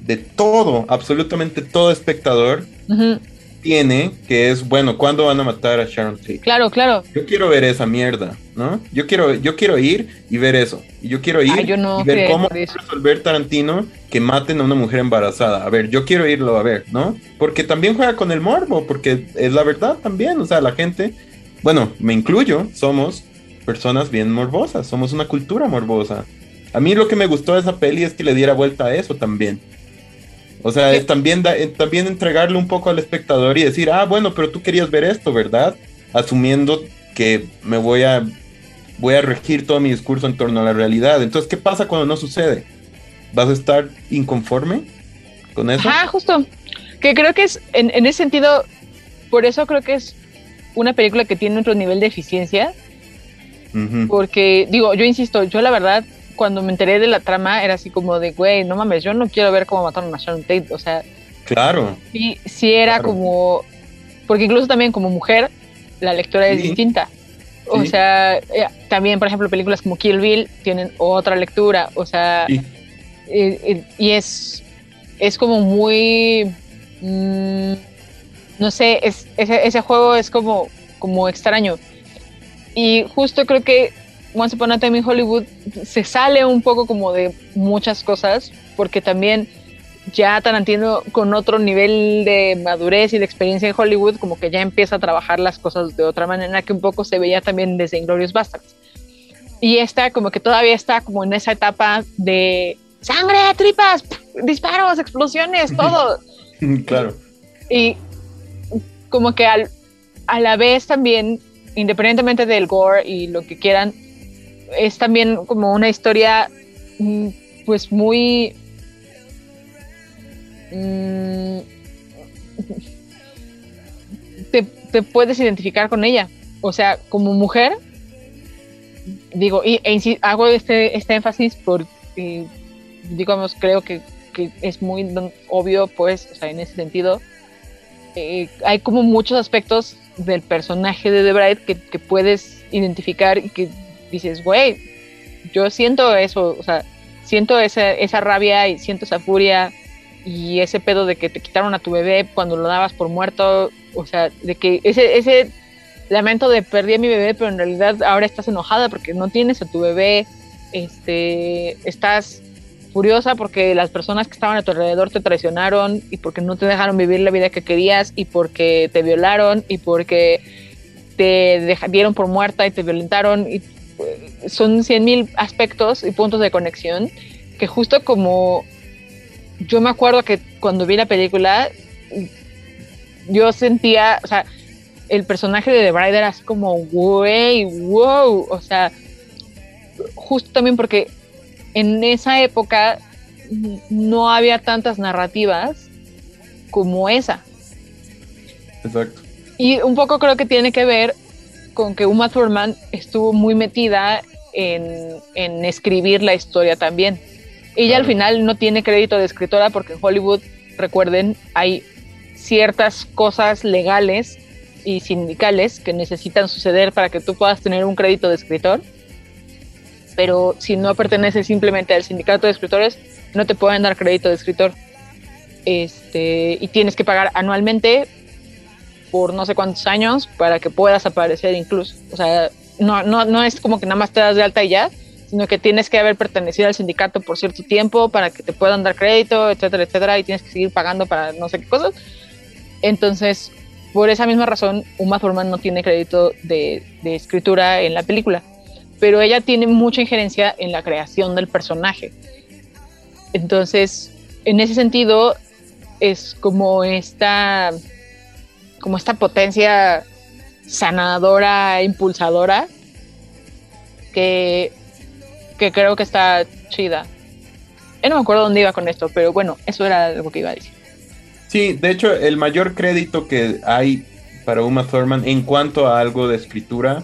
Speaker 5: de todo, absolutamente todo espectador
Speaker 4: Ujú,
Speaker 5: tiene, que es, bueno, ¿cuándo van a matar a Sharon Tate?
Speaker 4: Claro, claro.
Speaker 5: Yo quiero ver esa mierda, ¿no? Yo quiero, yo quiero ir y ver eso. Y yo quiero ir
Speaker 4: Ah, yo no
Speaker 5: y ver cómo resolver Tarantino que maten a una mujer embarazada. A ver, yo quiero irlo a ver, ¿no? Porque también juega con el morbo, porque es la verdad también. O sea, la gente, bueno, me incluyo, somos personas bien morbosas, somos una cultura morbosa. A mí lo que me gustó de esa peli es que le diera vuelta a eso también. O sea, es también, eh, también entregarle un poco al espectador y decir, ah, bueno, pero tú querías ver esto, ¿verdad? Asumiendo que me voy a, voy a regir todo mi discurso en torno a la realidad. Entonces, ¿qué pasa cuando no sucede? ¿Vas a estar inconforme con eso?
Speaker 4: Ah, justo. Que creo que es, en, en ese sentido, por eso creo que es una película que tiene otro nivel de eficiencia. Porque, digo, yo insisto, yo la verdad cuando me enteré de la trama era así como de, güey, no mames, yo no quiero ver cómo mataron a Sharon Tate, o sea.
Speaker 5: Claro.
Speaker 4: Sí, sí era como, porque incluso también como mujer, la lectura es distinta. O sea, eh, también, por ejemplo, películas como Kill Bill tienen otra lectura, o sea, eh, eh, y es, es como muy, mm, no sé, es, ese, ese juego es como, como extraño. Y justo creo que Once Upon a Time in Hollywood se sale un poco como de muchas cosas, porque también ya Tarantino con otro nivel de madurez y de experiencia en Hollywood, como que ya empieza a trabajar las cosas de otra manera que un poco se veía también desde Inglorious Bastards. Y esta como que todavía está como en esa etapa de sangre, tripas, disparos, explosiones, todo.
Speaker 5: claro.
Speaker 4: Y como que al, a la vez también, independientemente del gore y lo que quieran, es también como una historia mm, pues muy mm, te, puedes identificar con ella. O sea como mujer digo y e hago este, este énfasis porque digamos creo que, es muy obvio pues o sea en ese sentido eh, hay como muchos aspectos del personaje de The que, que puedes identificar y que dices, güey, yo siento eso, o sea, siento esa, esa rabia y siento esa furia y ese pedo de que te quitaron a tu bebé cuando lo dabas por muerto, o sea, de que ese, ese lamento de perdí a mi bebé, pero en realidad ahora estás enojada porque no tienes a tu bebé, este, estás furiosa porque las personas que estaban a tu alrededor te traicionaron y porque no te dejaron vivir la vida que querías y porque te violaron y porque te dieron por muerta y te violentaron y son 100.000 aspectos y puntos de conexión que justo como yo me acuerdo que cuando vi la película yo sentía, o sea, el personaje de The Bride era así como, güey, wow, o sea, justo también porque en esa época no había tantas narrativas como esa.
Speaker 5: Exacto.
Speaker 4: Y un poco creo que tiene que ver con que Uma Thurman estuvo muy metida en, escribir la historia también. Ella al final no tiene crédito de escritora porque en Hollywood, recuerden, hay ciertas cosas legales y sindicales que necesitan suceder para que tú puedas tener un crédito de escritor. Pero si no perteneces simplemente al sindicato de escritores, no te pueden dar crédito de escritor. Este, y tienes que pagar anualmente no sé cuántos años para que puedas aparecer incluso. O sea, no, no, no es como que nada más te das de alta y ya, sino que tienes que haber pertenecido al sindicato por cierto tiempo para que te puedan dar crédito, etcétera, etcétera, y tienes que seguir pagando para no sé qué cosas. Entonces, por esa misma razón, Uma Thurman no tiene crédito de escritura en la película, pero ella tiene mucha injerencia en la creación del personaje. Entonces, en ese sentido, es como esta como esta potencia sanadora, impulsadora, que, que creo que está chida. Yo no me acuerdo dónde iba con esto, pero bueno, eso era lo que iba a decir.
Speaker 5: Sí, de hecho, el mayor crédito que hay para Uma Thurman en cuanto a algo de escritura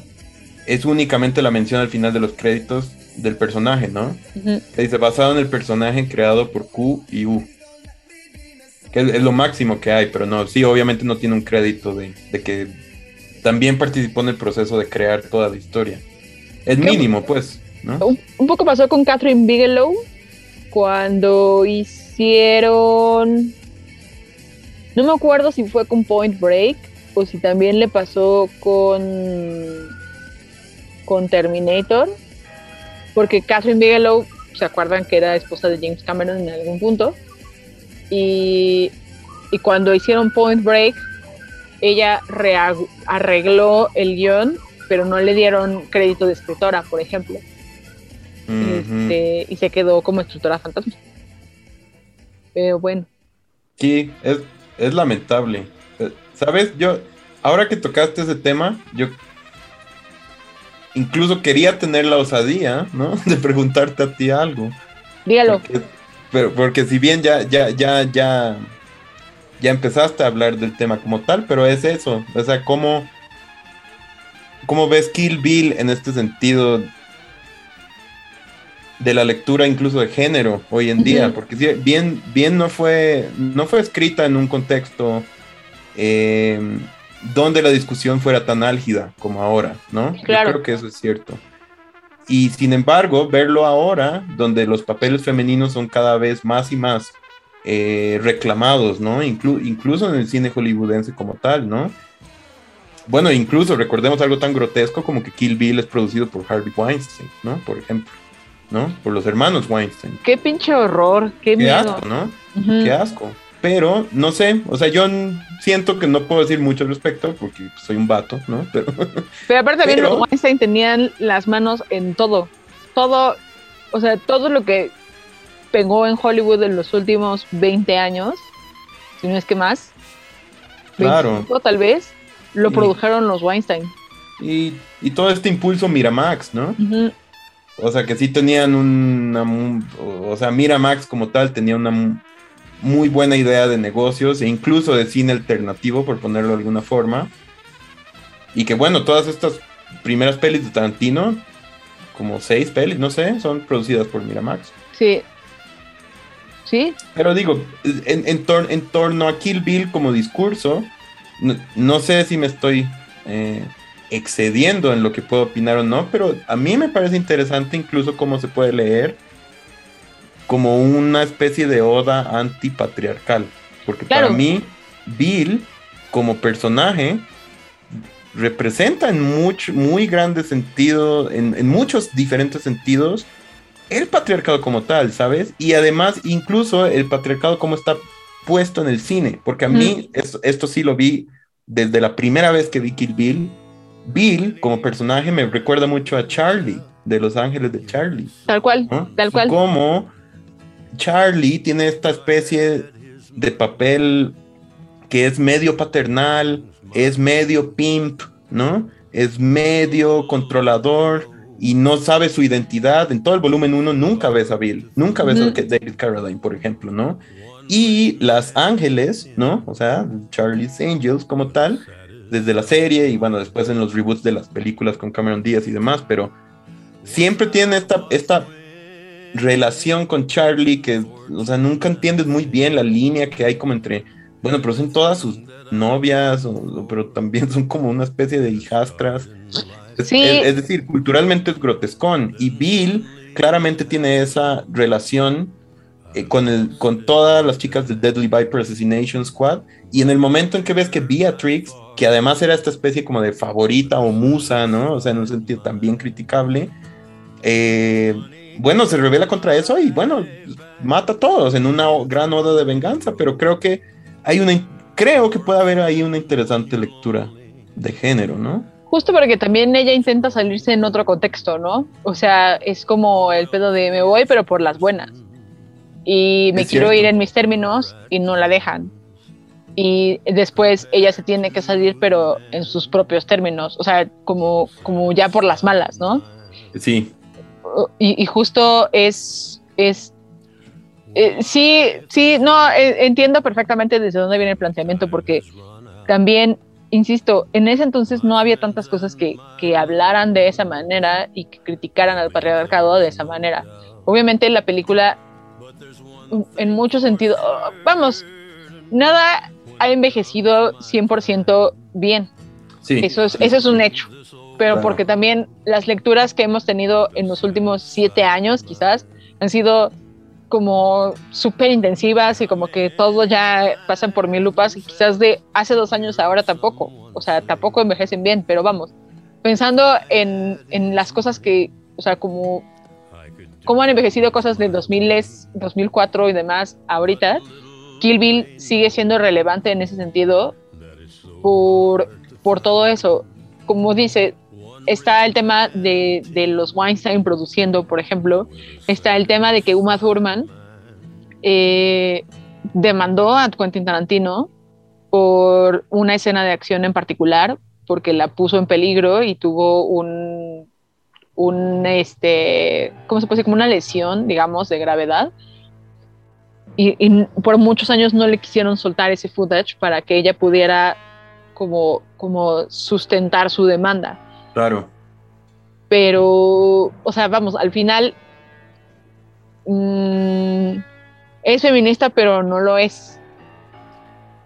Speaker 5: es únicamente la mención al final de los créditos del personaje, ¿no? Dice, basado en el personaje creado por Q y U que es, lo máximo que hay, pero no, sí, obviamente no tiene un crédito de, que también participó en el proceso de crear toda la historia. Es mínimo, pues, ¿no?
Speaker 4: Un, poco pasó con Catherine Bigelow cuando hicieron. No me acuerdo si fue con Point Break o si también le pasó con. con Terminator. Porque Catherine Bigelow, ¿se acuerdan que era esposa de James Cameron en algún punto? Y, cuando hicieron Point Break, ella arregló el guion, pero no le dieron crédito de escritora, por ejemplo. Este, y se quedó como instructora fantasma. Pero bueno,
Speaker 5: Sí, es, es lamentable. Eh, ¿Sabes? Yo, ahora que tocaste ese tema, yo incluso quería tener la osadía, ¿no? De preguntarte a ti algo.
Speaker 4: dígalo.
Speaker 5: Porque, pero, porque si bien ya, ya, ya, ya, ya empezaste a hablar del tema como tal, pero es eso. O sea, ¿cómo, cómo ves Kill Bill en este sentido de la lectura incluso de género hoy en día? Porque sí, bien, bien no fue, no fue escrita en un contexto eh, donde la discusión fuera tan álgida como ahora, ¿no?
Speaker 4: Claro.
Speaker 5: Yo creo que eso es cierto. Y sin embargo, verlo ahora, donde los papeles femeninos son cada vez más y más eh, reclamados, ¿no? Inclu- incluso en el cine hollywoodense como tal, ¿no? Bueno, incluso recordemos algo tan grotesco como que Kill Bill es producido por Harvey Weinstein, ¿no? Por ejemplo, ¿no? Por los hermanos Weinstein.
Speaker 4: Qué pinche horror, qué,
Speaker 5: Qué
Speaker 4: miedo.
Speaker 5: asco, ¿no? Qué asco. Pero, no sé, o sea, yo siento que no puedo decir mucho al respecto porque soy un vato, ¿no? Pero,
Speaker 4: Pero aparte también
Speaker 5: Pero-
Speaker 4: los Weinstein tenían las manos en todo. Todo, o sea, todo lo que pegó en Hollywood en los últimos 20 años, si no es que más,
Speaker 5: Claro.
Speaker 4: 25 tal vez, lo produjeron los Weinstein.
Speaker 5: y, y todo este impulso Miramax, ¿no? O sea, que sí tenían una... O sea, Miramax como tal tenía una muy buena idea de negocios e incluso de cine alternativo, por ponerlo de alguna forma. Y que bueno, todas estas primeras pelis de Tarantino, como seis pelis, no sé, son producidas por Miramax.
Speaker 4: Sí. Sí,
Speaker 5: Pero digo, en, en, tor- en torno a Kill Bill como discurso, no, no sé si me estoy eh, excediendo en lo que puedo opinar o no, pero a mí me parece interesante incluso cómo se puede leer como una especie de oda antipatriarcal. Porque
Speaker 4: Claro.
Speaker 5: para mí, Bill como personaje representa en mucho, muy grande sentido, en, en muchos diferentes sentidos, el patriarcado como tal, ¿sabes? Y además, incluso el patriarcado como está puesto en el cine, porque a mí esto, esto sí lo vi desde la primera vez que vi Kill Bill. Bill como personaje me recuerda mucho a Charlie, de Los Ángeles de Charlie.
Speaker 4: tal cual,
Speaker 5: ¿no?
Speaker 4: tal cual.
Speaker 5: Como Charlie tiene esta especie de papel que es medio paternal, es medio pimp, ¿no? Es medio controlador y no sabe su identidad. En todo el volumen 1 nunca ves a Bill, nunca ves a David Carradine, por ejemplo, ¿no? Y las ángeles, ¿no? O sea, Charlie's Angels como tal, desde la serie y bueno, después en los reboots de las películas con Cameron Díaz y demás, pero siempre tiene esta, esta relación con Charlie que, o sea, nunca entiendes muy bien la línea que hay como entre, bueno, pero son todas sus novias, o- pero también son como una especie de hijastras. Es,
Speaker 4: Sí.
Speaker 5: es- es decir, culturalmente es grotescón. Y Bill claramente tiene esa relación eh, con, el, con todas las chicas de Deadly Viper Assassination Squad. Y en el momento en que ves que Beatrix, que además era esta especie como de favorita o musa, ¿no? O sea, en un sentido también criticable, eh, bueno, se revela contra eso y bueno, mata a todos en una gran oda de venganza, pero creo que hay una, creo que puede haber ahí una interesante lectura de género, ¿no?
Speaker 4: Justo porque también ella intenta salirse en otro contexto, ¿no? O sea, es como el pedo de me voy, pero por las buenas. Y me
Speaker 5: Es
Speaker 4: quiero
Speaker 5: cierto.
Speaker 4: ir en mis términos y no la dejan. Y después ella se tiene que salir, pero en sus propios términos. O sea, como, como ya por las malas, ¿no?
Speaker 5: Sí,
Speaker 4: y, y justo es, es eh, sí, sí, no, eh, entiendo perfectamente desde dónde viene el planteamiento, porque también, insisto, en ese entonces no había tantas cosas que, que hablaran de esa manera y que criticaran al patriarcado de esa manera. Obviamente la película, en muchos sentidos, vamos, nada ha envejecido 100% bien.
Speaker 5: sí.
Speaker 4: Eso es, eso es un hecho. Pero
Speaker 5: Claro.
Speaker 4: porque también las lecturas que hemos tenido en los últimos siete años, quizás, han sido como súper intensivas y como que todo ya pasan por mil lupas y quizás de hace dos años ahora tampoco. O sea, tampoco envejecen bien, pero vamos, pensando en, en las cosas que, o sea, como cómo han envejecido cosas del 2000, 2004 y demás ahorita, Kill Bill sigue siendo relevante en ese sentido por, por todo eso. Como dice, está el tema de, de los Weinstein produciendo, por ejemplo, está el tema de que Uma Thurman eh, demandó a Quentin Tarantino por una escena de acción en particular, porque la puso en peligro y tuvo un, un este, ¿cómo se puede decir? Como una lesión, digamos, de gravedad. Y, y por muchos años no le quisieron soltar ese footage para que ella pudiera como, como sustentar su demanda.
Speaker 5: Claro.
Speaker 4: Pero, o sea, vamos, al final mm, es feminista, pero no lo es.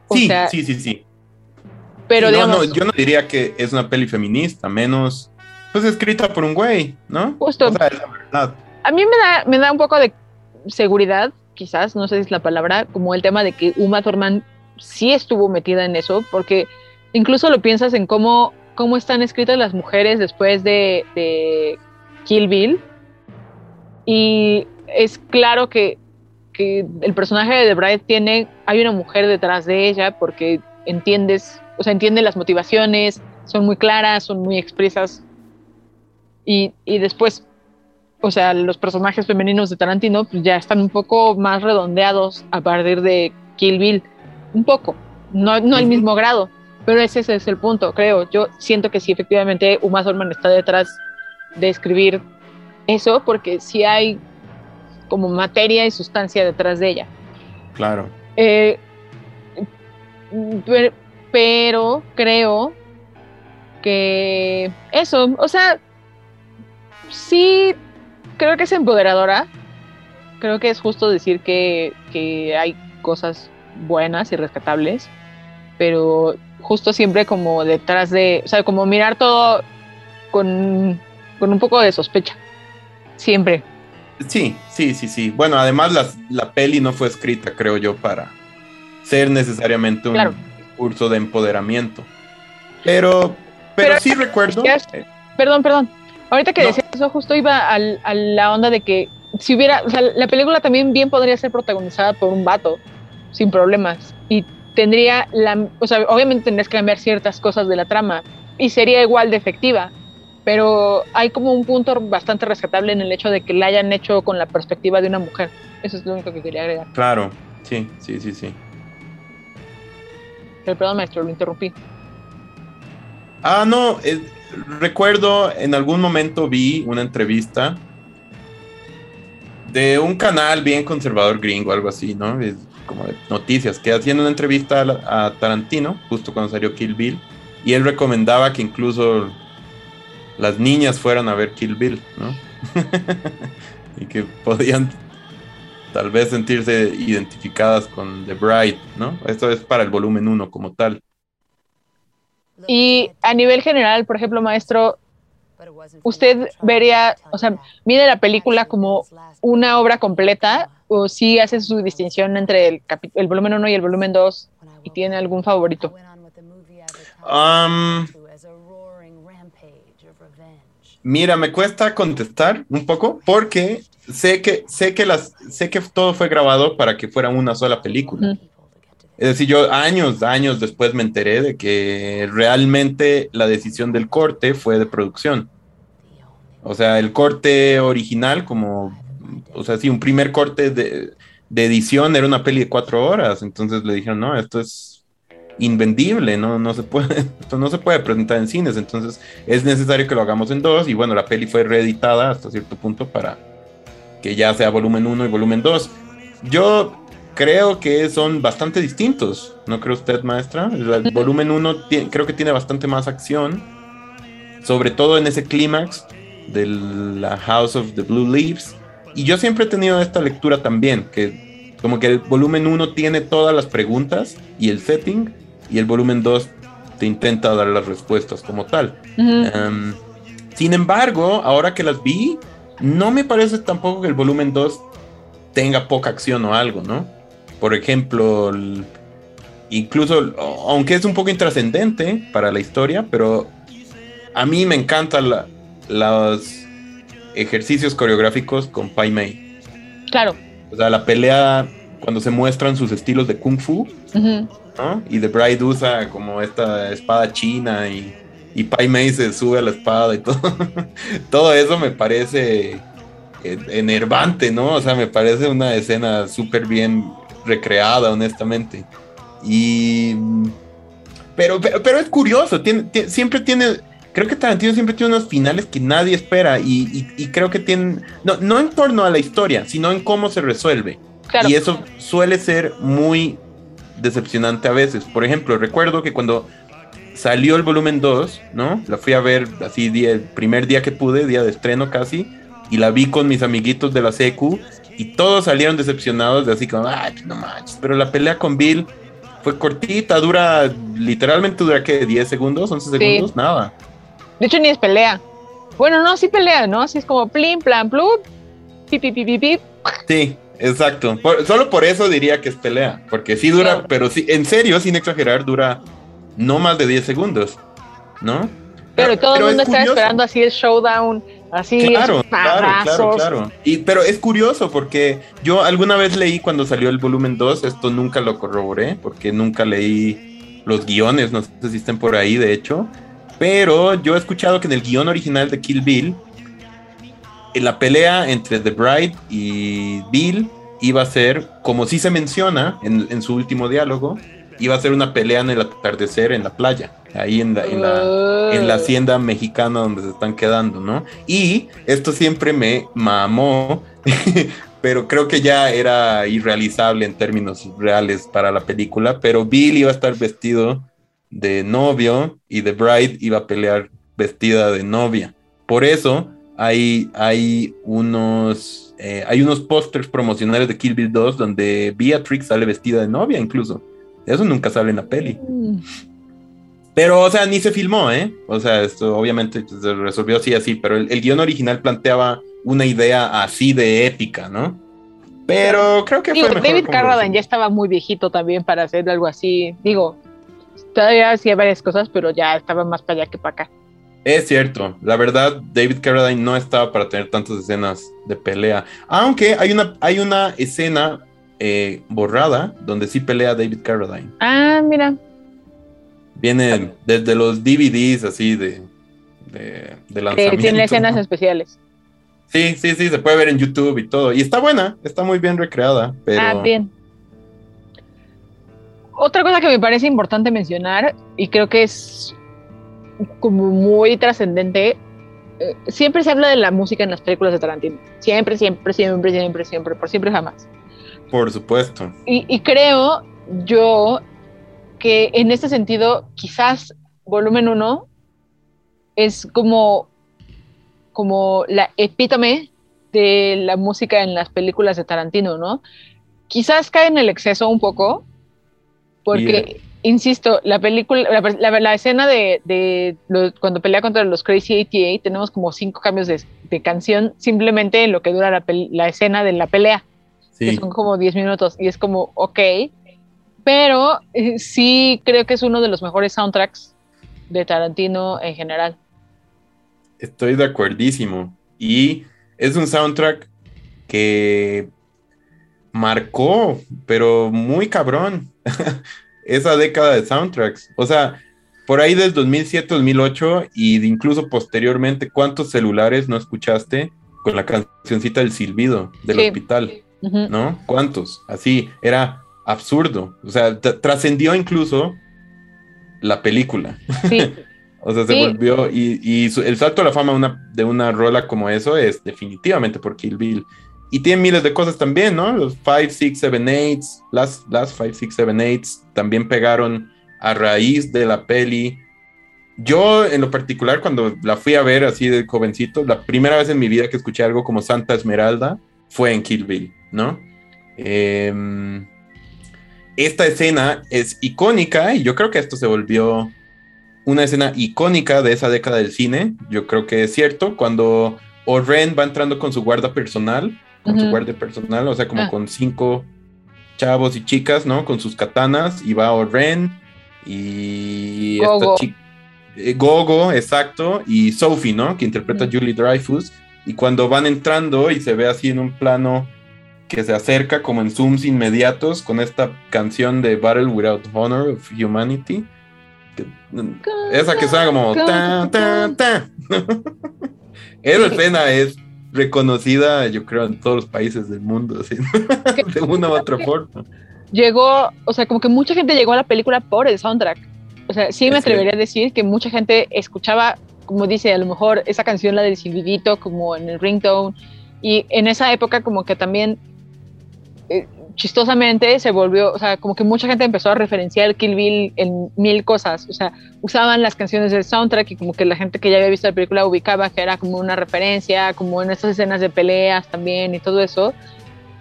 Speaker 4: O
Speaker 5: Sí,
Speaker 4: sea,
Speaker 5: sí, sí, sí.
Speaker 4: pero
Speaker 5: Sí, no,
Speaker 4: digamos,
Speaker 5: no, yo no diría que es una peli feminista, menos, pues escrita por un güey, ¿no?
Speaker 4: Justo.
Speaker 5: O sea, es la verdad.
Speaker 4: a mí me da, me da un poco de seguridad, quizás, no sé si es la palabra, como el tema de que Uma Thurman sí estuvo metida en eso, porque incluso lo piensas en cómo, cómo están escritas las mujeres después de, de Kill Bill. Y es claro que, que el personaje de The Bride tiene, hay una mujer detrás de ella porque entiendes, o sea, entiende las motivaciones, son muy claras, son muy expresas. Y, y después, o sea, los personajes femeninos de Tarantino pues, ya están un poco más redondeados a partir de Kill Bill. Un poco, no, no al mismo grado, pero ese, ese es el punto, creo. Yo siento que sí, efectivamente, Uma Thurman está detrás de escribir eso, porque sí hay como materia y sustancia detrás de ella.
Speaker 5: Claro.
Speaker 4: Eh, pero, pero creo que eso, o sea, sí creo que es empoderadora. Creo que es justo decir que, que hay cosas buenas y rescatables, pero justo siempre como detrás de, o sea, como mirar todo con, con un poco de sospecha. Siempre.
Speaker 5: Sí, sí, sí, sí. Bueno, además las- la peli no fue escrita, creo yo, para ser necesariamente un
Speaker 4: Claro.
Speaker 5: curso de empoderamiento. Pero, pero,
Speaker 4: Pero-
Speaker 5: sí recuerdo.
Speaker 4: Perdón, perdón. Ahorita que
Speaker 5: No.
Speaker 4: decías eso, justo iba al- a la onda de que si hubiera, o sea, la película también bien podría ser protagonizada por un vato, sin problemas. Y tendría la, o sea, obviamente tendrías que cambiar ciertas cosas de la trama y sería igual de efectiva. Pero hay como un punto bastante rescatable en el hecho de que la hayan hecho con la perspectiva de una mujer. Eso es lo único que quería agregar.
Speaker 5: Claro, sí, sí, sí, sí.
Speaker 4: Pero perdón, maestro, lo interrumpí.
Speaker 5: Ah, no, eh, recuerdo en algún momento vi una entrevista de un canal bien conservador gringo, algo así, ¿no? Como de noticias, que haciendo una entrevista a Tarantino, justo cuando salió Kill Bill, y él recomendaba que incluso las niñas fueran a ver Kill Bill, ¿no? y que podían tal vez sentirse identificadas con The Bride, ¿no? Esto es para el volumen 1 como tal.
Speaker 4: Y a nivel general, por ejemplo, maestro, usted vería, o sea, mide la película como una obra completa o si hace su distinción entre el, el volumen 1 y el volumen 2 y tiene algún favorito.
Speaker 5: Um, Mira, me cuesta contestar un poco porque sé que sé que las sé que todo fue grabado para que fuera una sola película. Es decir, yo años, años después me enteré de que realmente la decisión del corte fue de producción. O sea, el corte original, como, o sea, sí, un primer corte de, de edición era una peli de cuatro horas. Entonces le dijeron, no, esto es invendible, no, no se puede, esto no se puede presentar en cines. Entonces es necesario que lo hagamos en dos. Y bueno, la peli fue reeditada hasta cierto punto para que ya sea volumen 1 y volumen 2. Yo creo que son bastante distintos, ¿no cree usted, maestra? El, el volumen 1 creo que tiene bastante más acción, sobre todo en ese clímax de la House of the Blue Leaves. Y yo siempre he tenido esta lectura también, que como que el volumen 1 tiene todas las preguntas y el setting, y el volumen 2 te intenta dar las respuestas como tal. Um, sin embargo, ahora que las vi, no me parece tampoco que el volumen 2 tenga poca acción o algo, ¿no? Por ejemplo, incluso, aunque es un poco intrascendente para la historia, pero a mí me encantan la- los ejercicios coreográficos con Pai Mei.
Speaker 4: Claro.
Speaker 5: O sea, la pelea cuando se muestran sus estilos de kung fu. ¿no? Y The Bride usa como esta espada china y y Pai Mei se sube a la espada y todo. todo eso me parece eh, enervante, ¿no? O sea, me parece una escena súper bien recreada, honestamente. Y. Pero, pero, es curioso, siempre tiene. Creo que Tarantino siempre tiene unos finales que nadie espera y, creo que tienen. No, no en torno a la historia, sino en cómo se resuelve. Y eso suele ser muy decepcionante a veces. Por ejemplo, recuerdo que cuando salió el volumen 2, ¿no? La fui a ver así día, el primer día que pude, día de estreno casi, y la vi con mis amiguitos de la secu y todos salieron decepcionados de así como, no manches, pero la pelea con Bill fue cortita, dura, literalmente dura que 10 segundos, 11 segundos, nada.
Speaker 4: De hecho ni es pelea. Bueno, no, sí pelea, ¿no? Así es como plim, plan, plum, pip, pip, pip, pip.
Speaker 5: Sí, exacto. solo por eso diría que es pelea, porque sí dura, pero sí, en serio, sin exagerar, dura no más de 10 segundos, ¿no?
Speaker 4: Pero, todo el mundo está esperando así el showdown, así.
Speaker 5: Claro, claro, claro, claro. Y, pero es curioso porque yo alguna vez leí cuando salió el volumen 2, esto nunca lo corroboré, porque nunca leí los guiones, no sé si estén por ahí, de hecho. Pero yo he escuchado que en el guion original de Kill Bill, en la pelea entre The Bride y Bill iba a ser, como sí se menciona en, en su último diálogo, iba a ser una pelea en el atardecer en la playa, ahí en la, en la, en la hacienda mexicana donde se están quedando, ¿no? Y esto siempre me mamó, pero creo que ya era irrealizable en términos reales para la película, pero Bill iba a estar vestido de novio y The Bride iba a pelear vestida de novia. Por eso hay, hay unos, eh, hay unos pósters promocionales de Kill Bill 2 donde Beatrix sale vestida de novia incluso. Eso nunca sale en la peli. Mm. Pero, o sea, ni se filmó, ¿eh? O sea, esto obviamente se resolvió así, así, pero el, guion original planteaba una idea así de épica, ¿no? Pero creo que
Speaker 4: fue David Carradine ya estaba muy viejito también para hacer algo así. Digo, todavía hacía varias cosas, pero ya estaba más para allá que para acá.
Speaker 5: Es cierto, la verdad, David Carradine no estaba para tener tantas escenas de pelea. Aunque hay una, hay una escena eh, borrada, donde sí pelea David Carradine.
Speaker 4: Ah, mira.
Speaker 5: Viene desde los DVDs así de, de, de lanzamiento.
Speaker 4: tiene escenas especiales.
Speaker 5: Sí, sí, sí, se puede ver en YouTube y todo. Y está buena, está muy bien recreada. Pero...
Speaker 4: Ah, bien. Otra cosa que me parece importante mencionar, y creo que es como muy trascendente, eh, siempre se habla de la música en las películas de Tarantino. Siempre, siempre, siempre, siempre, siempre, por siempre jamás.
Speaker 5: Por supuesto.
Speaker 4: Y, creo yo que en este sentido, quizás volumen 1 es como, como la epítome de la música en las películas de Tarantino, ¿no? Quizás cae en el exceso un poco, porque, insisto, la película, la, escena de, cuando pelea contra los Crazy 88, tenemos como cinco cambios de, canción simplemente en lo que dura la, la escena de la pelea que son como 10 minutos y es como, ok, pero eh, sí creo que es uno de los mejores soundtracks de Tarantino en general.
Speaker 5: Estoy de acuerdísimo. Y es un soundtrack que marcó, pero muy cabrón, esa década de soundtracks. O sea, por ahí del 2007, 2008 y incluso posteriormente, ¿cuántos celulares no escuchaste con la cancioncita del silbido del hospital? ¿no? ¿Cuántos? Así, era absurdo. O sea, trascendió incluso la película. Sí. o sea, se volvió. Y, el salto a la fama una, de una rola como eso es definitivamente por Kill Bill. Y tiene miles de cosas también, ¿no? Los 5, 6, 7, 8, las 5, 6, 7, 8 también pegaron a raíz de la peli. Yo, en lo particular, cuando la fui a ver así de jovencito, la primera vez en mi vida que escuché algo como Santa Esmeralda fue en Kill Bill. ¿no? Em, esta escena es icónica y yo creo que esto se volvió una escena icónica de esa década del cine. Yo creo que es cierto. Cuando Oren va entrando con su guarda personal, con su guardia personal, o sea, como ah. con cinco chavos y chicas, ¿no? Con sus katanas y va Oren y
Speaker 4: Gogo.
Speaker 5: Eh, Gogo, exacto, y Sophie, ¿no? Que interpreta a Julie Dreyfus. Y cuando van entrando y se ve así en un plano que se acerca como en zooms inmediatos con esta canción de Battle Without Honor of Humanity. esa que suena como ta, ta, ta. Esa escena es reconocida, yo creo, en todos los países del mundo, así, de una u otra forma.
Speaker 4: Llegó, o sea, como que mucha gente llegó a la película por el soundtrack. O sea, sí me atrevería a decir que mucha gente escuchaba, como dice, a lo mejor esa canción, la del silbidito, como en el ringtone. Y en esa época, como que también chistosamente se volvió, o sea, como que mucha gente empezó a referenciar Kill Bill en mil cosas, o sea, usaban las canciones del soundtrack y como que la gente que ya había visto la película ubicaba que era como una referencia, como en esas escenas de peleas también y todo eso.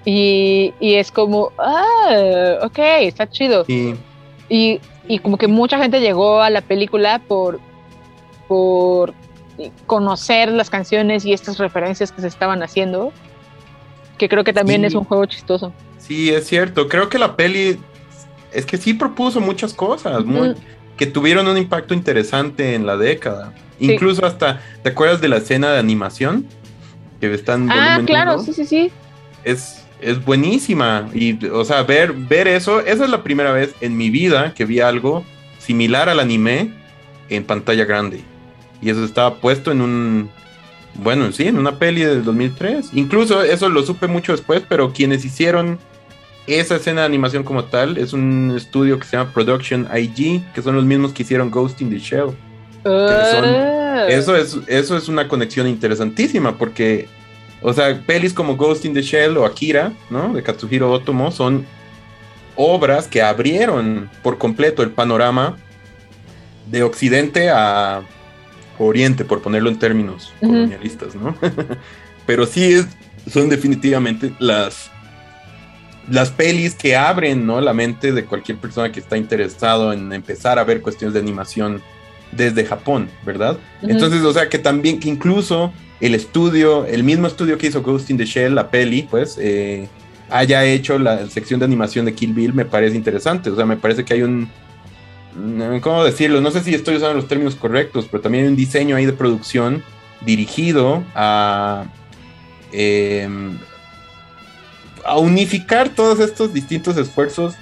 Speaker 4: Y, y es como, ah, ok, está chido. Y, y, y, como que mucha gente llegó a la película por, por conocer las canciones y estas referencias que se estaban haciendo, que creo que también es un juego chistoso.
Speaker 5: Sí, es cierto. Creo que la peli es que sí propuso muchas cosas que tuvieron un impacto interesante en la década. Incluso hasta, ¿te acuerdas de la escena de animación? Que están
Speaker 4: Ah, claro, sí, sí, sí.
Speaker 5: Es, es buenísima. Y, o sea, ver, ver eso, esa es la primera vez en mi vida que vi algo similar al anime en pantalla grande. Y eso estaba puesto en un, bueno, sí, en una peli del 2003. Incluso eso lo supe mucho después, pero quienes hicieron esa escena de animación como tal es un estudio que se llama Production IG, que son los mismos que hicieron Ghost in the Shell. Ah. eso, es, eso es una conexión interesantísima porque, o sea, pelis como Ghost in the Shell o Akira, ¿no? De Katsuhiro Otomo son obras que abrieron por completo el panorama de Occidente a Oriente, por ponerlo en términos colonialistas, ¿no? Pero sí son definitivamente las las pelis que abren ¿no? la mente de cualquier persona que está interesado en empezar a ver cuestiones de animación desde Japón, ¿verdad? Entonces, o sea, que también, que incluso el estudio, el mismo estudio que hizo Ghost in the Shell, la peli, pues, eh, haya hecho la sección de animación de Kill Bill, me parece interesante. O sea, me parece que hay un, ¿cómo decirlo? No sé si estoy usando los términos correctos, pero también hay un diseño ahí de producción dirigido a... Eh, a unificar todos estos distintos esfuerzos,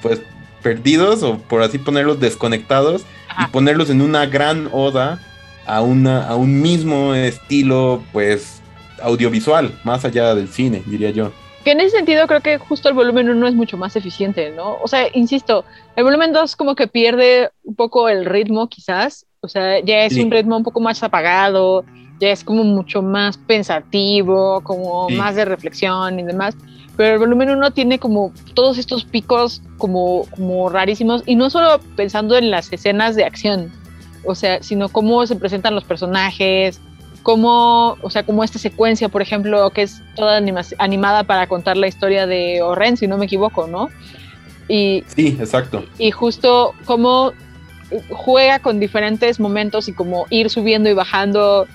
Speaker 5: pues perdidos o por así ponerlos desconectados y ponerlos en una gran oda a, una, a un mismo estilo, pues audiovisual, más allá del cine, diría yo.
Speaker 4: Que en ese sentido creo que justo el volumen 1 es mucho más eficiente, ¿no? O sea, insisto, el volumen 2 como que pierde un poco el ritmo quizás, o sea, ya es un ritmo un poco más apagado, ya es como mucho más pensativo, como más de reflexión y demás. Pero el volumen 1 tiene como todos estos picos como, como rarísimos y no solo pensando en las escenas de acción, o sea, sino cómo se presentan los personajes, cómo, o sea, como esta secuencia, por ejemplo, que es toda animada para contar la historia de Oren, si no me equivoco, ¿no?
Speaker 5: Y, sí, exacto.
Speaker 4: Y justo cómo juega con diferentes momentos y como ir subiendo y bajando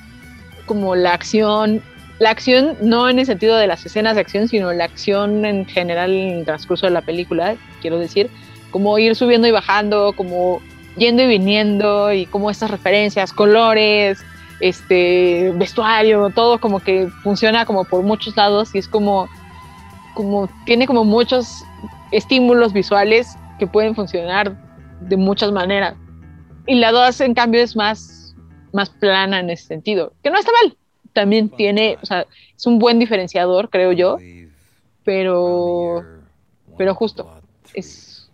Speaker 4: como la acción, la acción no en el sentido de las escenas de acción, sino la acción en general en el transcurso de la película, quiero decir, como ir subiendo y bajando, como yendo y viniendo y como estas referencias, colores, este vestuario, todo como que funciona como por muchos lados y es como como tiene como muchos estímulos visuales que pueden funcionar de muchas maneras. Y la 2 en cambio es más más plana en ese sentido, que no está mal. También tiene, o sea, es un buen diferenciador, creo yo, pero, pero justo, es,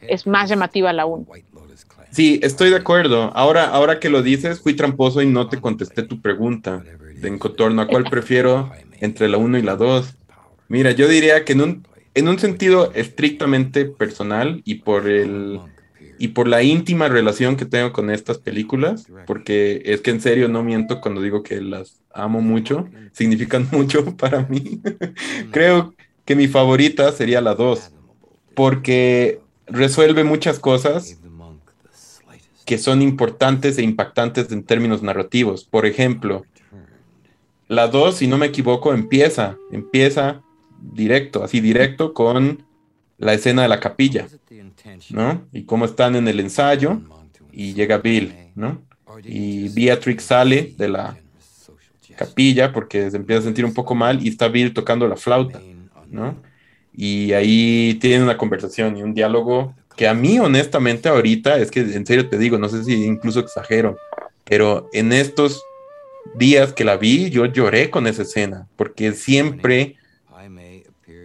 Speaker 4: es más llamativa la 1.
Speaker 5: Sí, estoy de acuerdo. Ahora, ahora que lo dices, fui tramposo y no te contesté tu pregunta en torno a cuál prefiero entre la 1 y la 2. Mira, yo diría que en un, en un sentido estrictamente personal y por el y por la íntima relación que tengo con estas películas, porque es que en serio no miento cuando digo que las amo mucho, significan mucho para mí. Creo que mi favorita sería la 2, porque resuelve muchas cosas que son importantes e impactantes en términos narrativos. Por ejemplo, la 2, si no me equivoco, empieza, empieza directo, así directo con la escena de la capilla, ¿no? Y cómo están en el ensayo y llega Bill, ¿no? Y Beatrix sale de la capilla porque se empieza a sentir un poco mal y está Bill tocando la flauta, ¿no? Y ahí tienen una conversación y un diálogo que a mí honestamente ahorita, es que en serio te digo, no sé si incluso exagero, pero en estos días que la vi, yo lloré con esa escena, porque siempre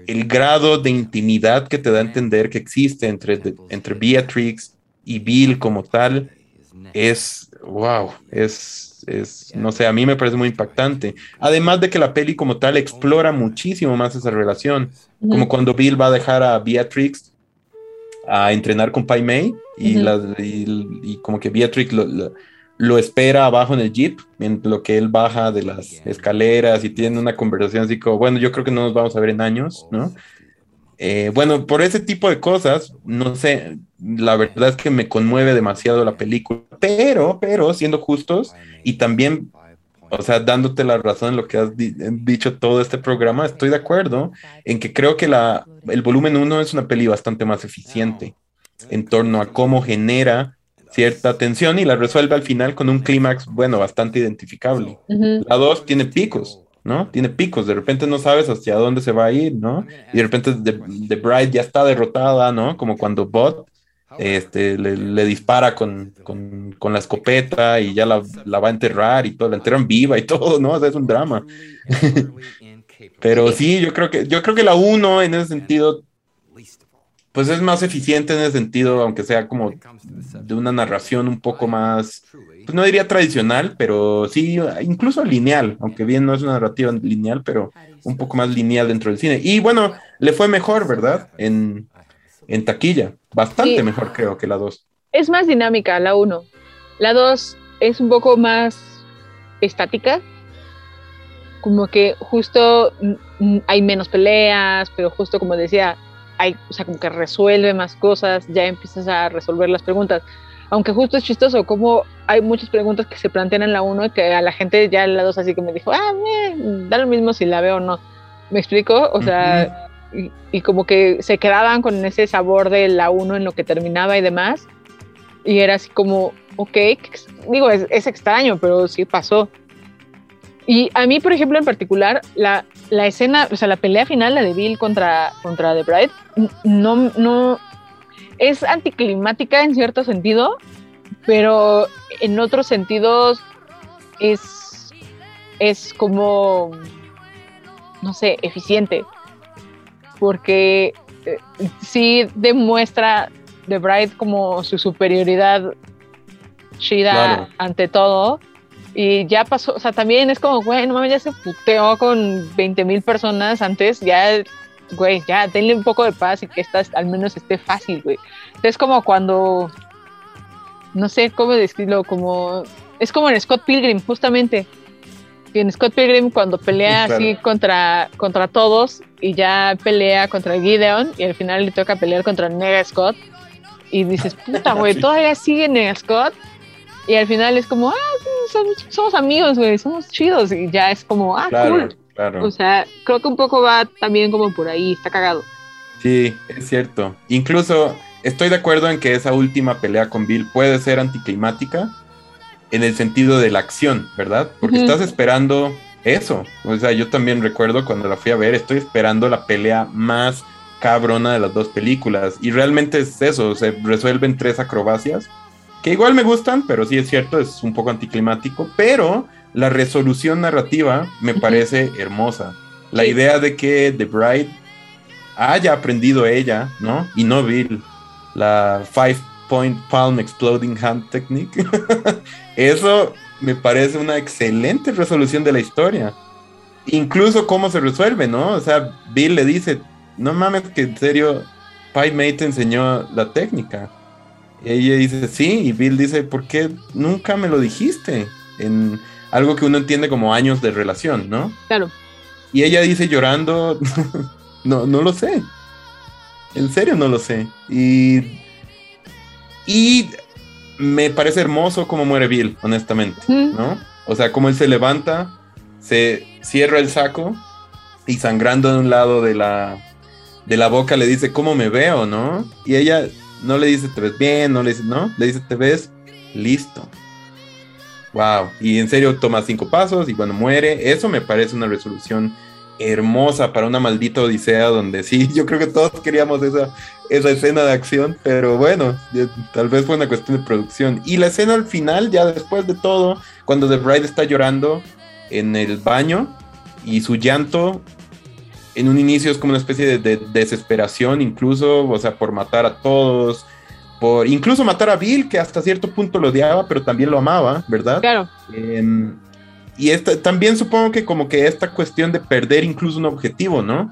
Speaker 5: el grado de intimidad que te da a entender que existe entre, entre Beatrix y Bill como tal es, wow, es, es, no sé, a mí me parece muy impactante. Además de que la peli como tal explora muchísimo más esa relación, como cuando Bill va a dejar a Beatrix a entrenar con Pai Mei y, y, como que Beatrix lo lo espera abajo en el jeep, en lo que él baja de las escaleras y tiene una conversación así como, bueno, yo creo que no nos vamos a ver en años, ¿no? Eh, bueno, por ese tipo de cosas, no sé, la verdad es que me conmueve demasiado la película, pero, pero, siendo justos y también, o sea, dándote la razón en lo que has dicho todo este programa, estoy de acuerdo en que creo que la, el volumen 1 es una peli bastante más eficiente en torno a cómo genera cierta tensión y la resuelve al final con un clímax, bueno, bastante identificable. La 2 tiene picos, ¿no? Tiene picos, de repente no sabes hacia dónde se va a ir, ¿no? Y de repente The, Bride ya está derrotada, ¿no? Como cuando Bot este, le, dispara con, con, la escopeta y ya la, la, va a enterrar y todo, la enterran viva y todo, ¿no? O sea, es un drama. Pero sí, yo creo que, yo creo que la 1 en ese sentido pues es más eficiente en ese sentido, aunque sea como de una narración un poco más, pues no diría tradicional, pero sí, incluso lineal, aunque bien no es una narrativa lineal, pero un poco más lineal dentro del cine. Y bueno, le fue mejor, ¿verdad? En, taquilla, bastante mejor creo que la 2.
Speaker 4: Es más dinámica la 1. La 2 es un poco más estática, como que justo hay menos peleas, pero justo como decía, hay, o sea, como que resuelve más cosas, ya empiezas a resolver las preguntas. Aunque justo es chistoso, como hay muchas preguntas que se plantean en la 1 que a la gente ya en la 2 así que me dijo, ah, da lo mismo si la veo o no. ¿Me explico? O sea, y, como que se quedaban con ese sabor de la 1 en lo que terminaba y demás. Y era así como, ok, digo, es, es extraño, pero sí pasó. Y a mí, por ejemplo, en particular, la, la escena, o sea, la pelea final, la de Bill contra, contra The Bride, no, no, es anticlimática en cierto sentido, pero en otros sentidos es, es como, no sé, eficiente, porque eh, sí demuestra The Bride como su superioridad chida ante todo y ya pasó, o sea, también es como, güey, no mames, ya se puteó con 20 mil personas antes, ya, güey, ya, denle un poco de paz y que esta al menos esté fácil, güey. Es como cuando, no sé cómo decirlo, como, es como en Scott Pilgrim, justamente. en Scott Pilgrim cuando pelea así contra, contra todos y ya pelea contra Gideon y al final le toca pelear contra Nega Scott y dices, puta, güey, todavía sigue Nega Scott y al final es como, ah, somos, amigos, güey, somos chidos. Y ya es como, ah, cool. O sea, creo que un poco va también como por ahí, está cagado.
Speaker 5: Sí, es cierto. Incluso estoy de acuerdo en que esa última pelea con Bill puede ser anticlimática en el sentido de la acción, ¿verdad? Porque estás esperando eso. O sea, yo también recuerdo cuando la fui a ver, estoy esperando la pelea más cabrona de las dos películas. Y realmente es eso, se resuelven tres acrobacias que igual me gustan, pero sí es cierto, es un poco anticlimático, pero la resolución narrativa me parece hermosa. La idea de que The Bride haya aprendido ella, ¿no? Y no Bill, la Five Point Palm Exploding Hand Technique. Eso me parece una excelente resolución de la historia. Incluso cómo se resuelve, ¿no? O sea, Bill le dice, no mames que en serio, Pai Mei te enseñó la técnica. Y ella dice, sí, y Bill dice, ¿por qué nunca me lo dijiste? En algo que uno entiende como años de relación, ¿no?
Speaker 4: Claro.
Speaker 5: Y ella dice llorando, no, no lo sé. En serio no lo sé. Y, y me parece hermoso cómo muere Bill, honestamente, ¿no? O sea, como él se levanta, se cierra el saco y sangrando de un lado de la, de la boca le dice, ¿cómo me veo, no? Y ella no le dice te ves bien, no le dice, no, le dice te ves listo. Wow. Y en serio toma cinco pasos y bueno, muere. Eso me parece una resolución hermosa para una maldita odisea donde sí, yo creo que todos queríamos esa, esa escena de acción, pero bueno, tal vez fue una cuestión de producción. Y la escena al final, ya después de todo, cuando The Bride está llorando en el baño y su llanto en un inicio es como una especie de, desesperación, incluso, o sea, por matar a todos, por incluso matar a Bill, que hasta cierto punto lo odiaba, pero también lo amaba, ¿verdad?
Speaker 4: Claro.
Speaker 5: Em, y esta, también supongo que como que esta cuestión de perder incluso un objetivo, ¿no?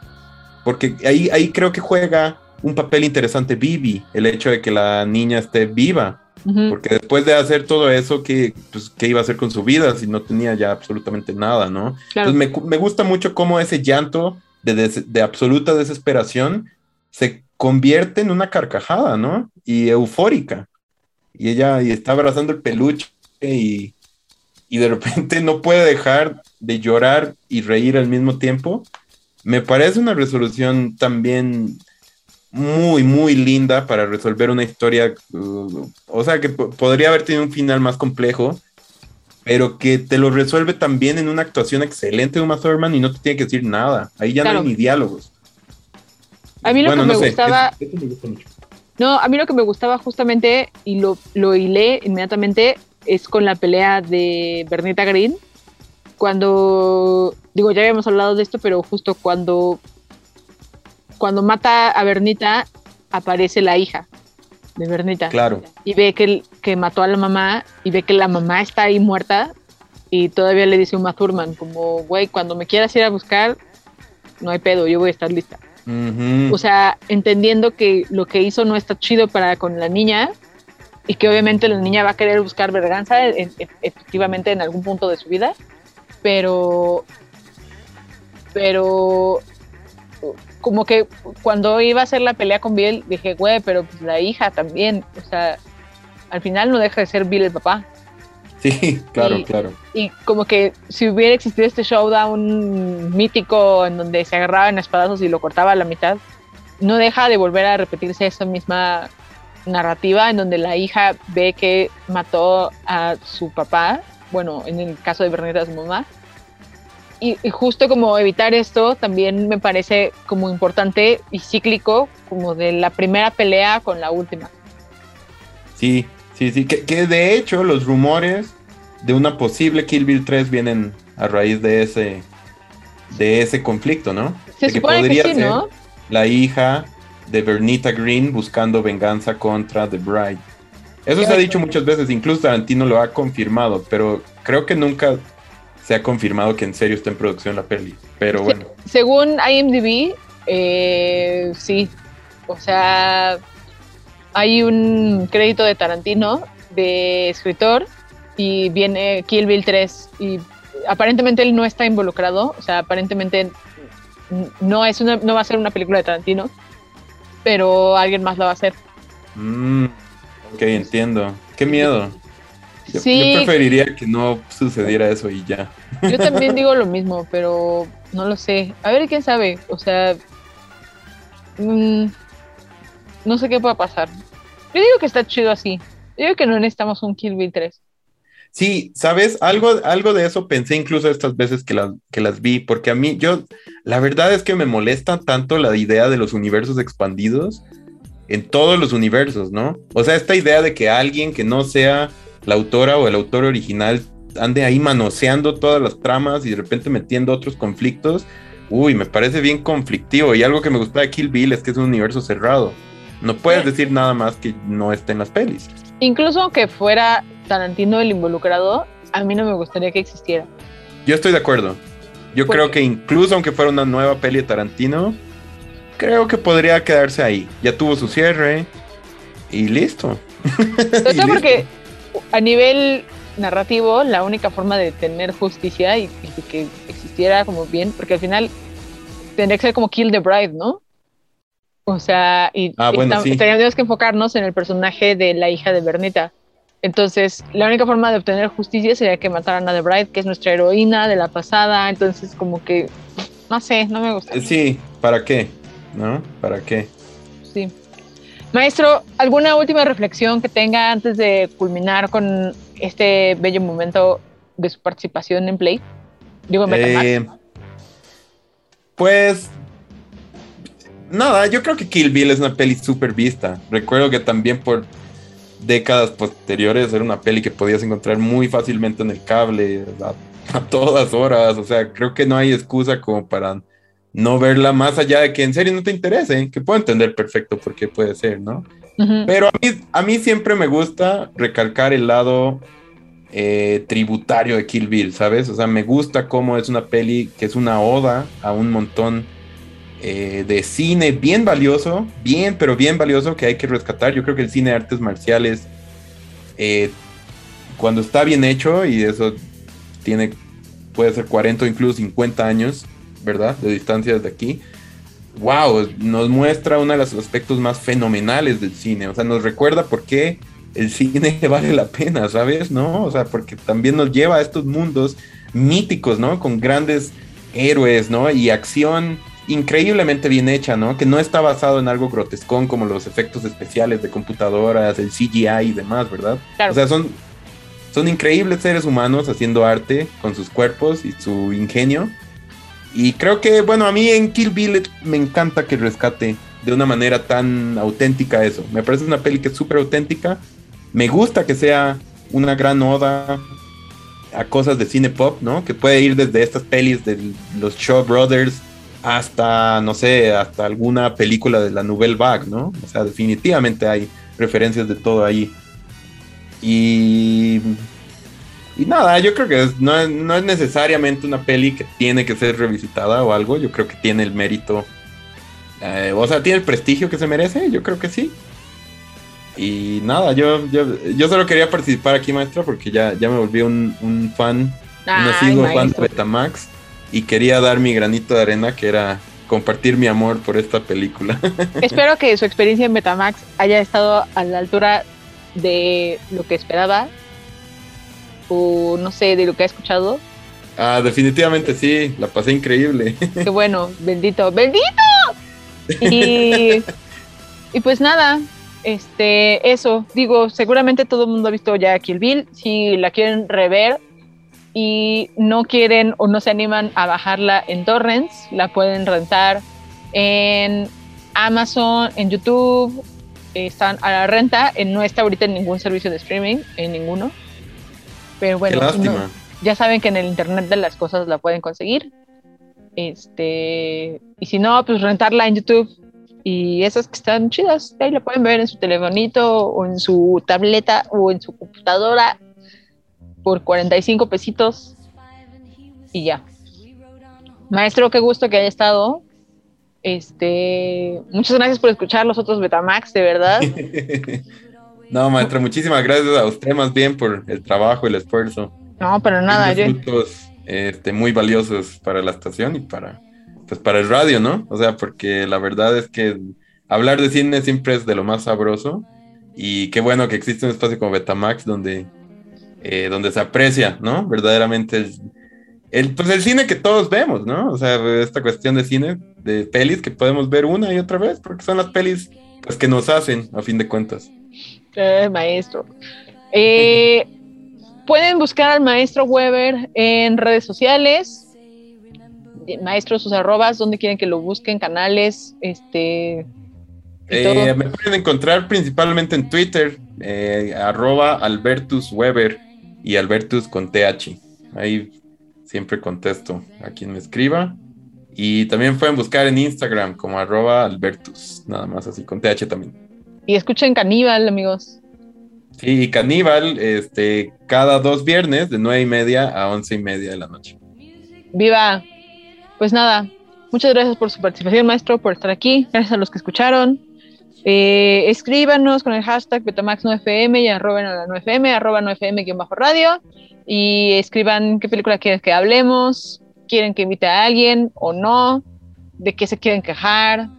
Speaker 5: Porque ahí, ahí creo que juega un papel interesante Vivi, el hecho de que la niña esté viva. Porque después de hacer todo eso, ¿qué, pues, ¿qué iba a hacer con su vida si no tenía ya absolutamente nada, ¿no? Entonces me, me, gusta mucho cómo ese llanto de, absoluta desesperación se convierte en una carcajada, ¿no? Y eufórica. Y ella y está abrazando el peluche y, y de repente no puede dejar de llorar y reír al mismo tiempo. Me parece una resolución también muy, muy linda para resolver una historia, uh, o sea, que podría haber tenido un final más complejo, pero que te lo resuelve también en una actuación excelente de Uma Thurman y no te tiene que decir nada. Ahí ya no hay ni diálogos.
Speaker 4: A mí lo que me gustaba. No, a mí lo que me gustaba justamente, y lo, lo hilé inmediatamente, es con la pelea de Bernita Green. Cuando. Digo, ya habíamos hablado de esto, pero justo cuando. Cuando mata a Bernita, aparece la hija de Bernita.
Speaker 5: Claro.
Speaker 4: Y ve que, que mató a la mamá y ve que la mamá está ahí muerta y todavía le dice a Uma Thurman como, güey, cuando me quieras ir a buscar, no hay pedo, yo voy a estar lista. O sea, entendiendo que lo que hizo no está chido para con la niña y que obviamente la niña va a querer buscar verganza efectivamente en algún punto de su vida, pero pero como que cuando iba a hacer la pelea con Bill, dije, güey, pero pues la hija también, o sea, al final no deja de ser Bill el papá.
Speaker 5: Sí, claro, claro.
Speaker 4: Y como que si hubiera existido este showdown mítico en donde se agarraban espadazos y lo cortaba a la mitad, no deja de volver a repetirse esa misma narrativa en donde la hija ve que mató a su papá, bueno, en el caso de Bernita, su mamá, y, justo como evitar esto también me parece como importante y cíclico, como de la primera pelea con la última.
Speaker 5: Sí, sí, sí, que, de hecho los rumores de una posible Kill Bill 3 vienen a raíz de ese, de ese conflicto, ¿no?
Speaker 4: Se
Speaker 5: que
Speaker 4: podría ser ¿no?
Speaker 5: la hija de Bernita Green buscando venganza contra The Bride. Eso se ha dicho muchas veces, incluso Tarantino lo ha confirmado, pero creo que nunca se ha confirmado que en serio está en producción la peli. Pero bueno.
Speaker 4: según IMDb, eh, sí. O sea, hay un crédito de Tarantino de escritor y viene Kill Bill 3 y aparentemente él no está involucrado, o sea, aparentemente no es una, no va a ser una película de Tarantino, pero alguien más la va a hacer.
Speaker 5: Mm, ok, entiendo. Qué miedo. Yo, preferiría que no sucediera eso y ya.
Speaker 4: Yo también digo lo mismo, pero no lo sé. A ver, quién sabe. O sea, mm, no sé qué pueda pasar. Yo digo que está chido así. Yo digo que no necesitamos un Kill Bill 3.
Speaker 5: Sí, sabes, algo, algo de eso pensé incluso estas veces que las, que las vi, porque a mí, yo, la verdad es que me molesta tanto la idea de los universos expandidos en todos los universos, ¿no? O sea, esta idea de que alguien que no sea la autora o el autor original ande ahí manoseando todas las tramas y de repente metiendo otros conflictos, uy, me parece bien conflictivo. Y algo que me gusta de Kill Bill es que es un universo cerrado. No puedes decir nada más que no esté en las pelis.
Speaker 4: Incluso aunque fuera Tarantino el involucrado, a mí no me gustaría que existiera.
Speaker 5: Yo estoy de acuerdo. Yo creo que incluso aunque fuera una nueva peli de Tarantino, creo que podría quedarse ahí. Ya tuvo su cierre y listo.
Speaker 4: Entonces, porque a nivel narrativo, la única forma de tener justicia y, que existiera como bien, porque al final tendría que ser como Kill the Bride, ¿no? O sea, y,
Speaker 5: ah,
Speaker 4: que enfocarnos en el personaje de la hija de Bernita. Entonces, la única forma de obtener justicia sería que mataran a The Bride, que es nuestra heroína de la pasada. Entonces, como que, no sé, no me gusta.
Speaker 5: Sí, ¿para qué? ¿No? ¿Para qué?
Speaker 4: Sí. Maestro, ¿alguna última reflexión que tenga antes de culminar con este bello momento de su participación en Play? Digo, en
Speaker 5: eh, Pues nada, yo creo que Kill Bill es una peli súper vista. Recuerdo que también por décadas posteriores era una peli que podías encontrar muy fácilmente en el cable a, a todas horas. O sea, creo que no hay excusa como para no verla más allá de que en serio no te interese, que puedo entender perfecto por qué puede ser, ¿no? Pero a mí, a mí siempre me gusta recalcar el lado eh, tributario de Kill Bill, ¿sabes? O sea, me gusta cómo es una peli que es una oda a un montón eh, de cine bien valioso, bien, pero bien valioso que hay que rescatar. Yo creo que el cine de artes marciales, eh, cuando está bien hecho, y eso tiene, puede ser 40 o incluso 50 años, ¿verdad? De distancia desde aquí. Wow, nos muestra uno de los aspectos más fenomenales del cine. O sea, nos recuerda por qué el cine vale la pena, ¿sabes? ¿No? O sea, porque también nos lleva a estos mundos míticos, ¿no? Con grandes héroes, ¿no? Y acción increíblemente bien hecha, ¿no? Que no está basado en algo grotescón como los efectos especiales de computadoras, el CGI y demás, ¿verdad?
Speaker 4: Claro.
Speaker 5: O sea, son, son increíbles seres humanos haciendo arte con sus cuerpos y su ingenio. Y creo que, bueno, a mí en Kill Bill me encanta que rescate de una manera tan auténtica eso. Me parece una peli que es súper auténtica. Me gusta que sea una gran oda a cosas de cine pop, ¿no? Que puede ir desde estas pelis de los Shaw Brothers hasta, no sé, hasta alguna película de la Nouvelle Vague, ¿no? O sea, definitivamente hay referencias de todo ahí. Y y nada, yo creo que no, es, no es necesariamente una peli que tiene que ser revisitada o algo. Yo creo que tiene el mérito. eh, o sea, tiene el prestigio que se merece. Yo creo que sí. Y nada, yo, yo, yo solo quería participar aquí, maestra, porque ya, ya me volví un, un fan, un
Speaker 4: Ay,
Speaker 5: asiduo fan de. Betamax. Y quería dar mi granito de arena, que era compartir mi amor por esta película.
Speaker 4: Espero que su experiencia en Betamax haya estado a la altura de lo que esperaba o no sé, de lo que ha escuchado.
Speaker 5: ah, definitivamente sí, la pasé increíble.
Speaker 4: Qué bueno, bendito, bendito. Y, y pues nada, este, eso, digo, seguramente todo el mundo ha visto ya Kill Bill, si la quieren rever y no quieren o no se animan a bajarla en torrents, la pueden rentar en Amazon, en YouTube, están a la renta, no está ahorita en ningún servicio de streaming, en ninguno. Pero bueno,
Speaker 5: Qué
Speaker 4: no- ya saben que en el internet de las cosas la pueden conseguir. Este, y si no, pues rentarla en YouTube. Y esas que están chidas, ahí la pueden ver en su telefonito o en su tableta o en su computadora por 45 pesitos. Y ya. Maestro, qué gusto que haya estado. Este, muchas gracias por escuchar los otros Betamax, de verdad.
Speaker 5: no, maestra, muchísimas gracias a usted más bien por el trabajo, el esfuerzo.
Speaker 4: No, pero nada, yo,
Speaker 5: frutos este, muy valiosos para la estación y para, pues, para el radio, ¿no? O sea, porque la verdad es que hablar de cine siempre es de lo más sabroso y qué bueno que existe un espacio como Betamax donde, eh, donde se aprecia, ¿no? Verdaderamente el, el, pues el cine que todos vemos, ¿no? O sea, esta cuestión de cine, de pelis que podemos ver una y otra vez, porque son las pelis pues, que nos hacen, a fin de cuentas.
Speaker 4: Eh, maestro. Eh, pueden buscar al maestro Weber en redes sociales. Maestro, sus arrobas, donde quieren que lo busquen, canales, este.
Speaker 5: Eh, me pueden encontrar principalmente en Twitter, eh, arroba Albertus Weber y Albertus con TH. Ahí siempre contesto a quien me escriba. Y también pueden buscar en Instagram como arroba Albertus, nada más así, con TH también.
Speaker 4: Y escuchen Caníbal, amigos.
Speaker 5: Sí, y Caníbal, este, cada dos viernes de nueve y media a once y media de la noche.
Speaker 4: Viva. Pues nada, muchas gracias por su participación, maestro, por estar aquí. Gracias a los que escucharon. Eh, escríbanos con el hashtag Betamax9FM y arroben a la 9FM, arroba 9FM-radio. Y escriban qué película quieren que hablemos, quieren que invite a alguien o no, de qué se quieren quejar,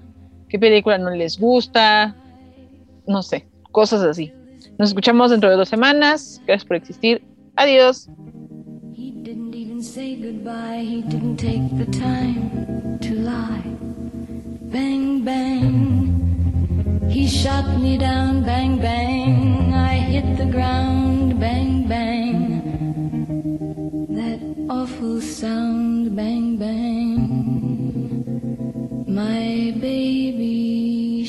Speaker 4: qué película no les gusta, no sé, cosas así. Nos escuchamos dentro de dos semanas. Gracias por existir. Adiós.
Speaker 6: He didn't even say goodbye, he didn't take the time to lie. Bang, bang, he shot me down, bang, bang. I hit the ground, bang, bang. That awful sound, bang, bang. My baby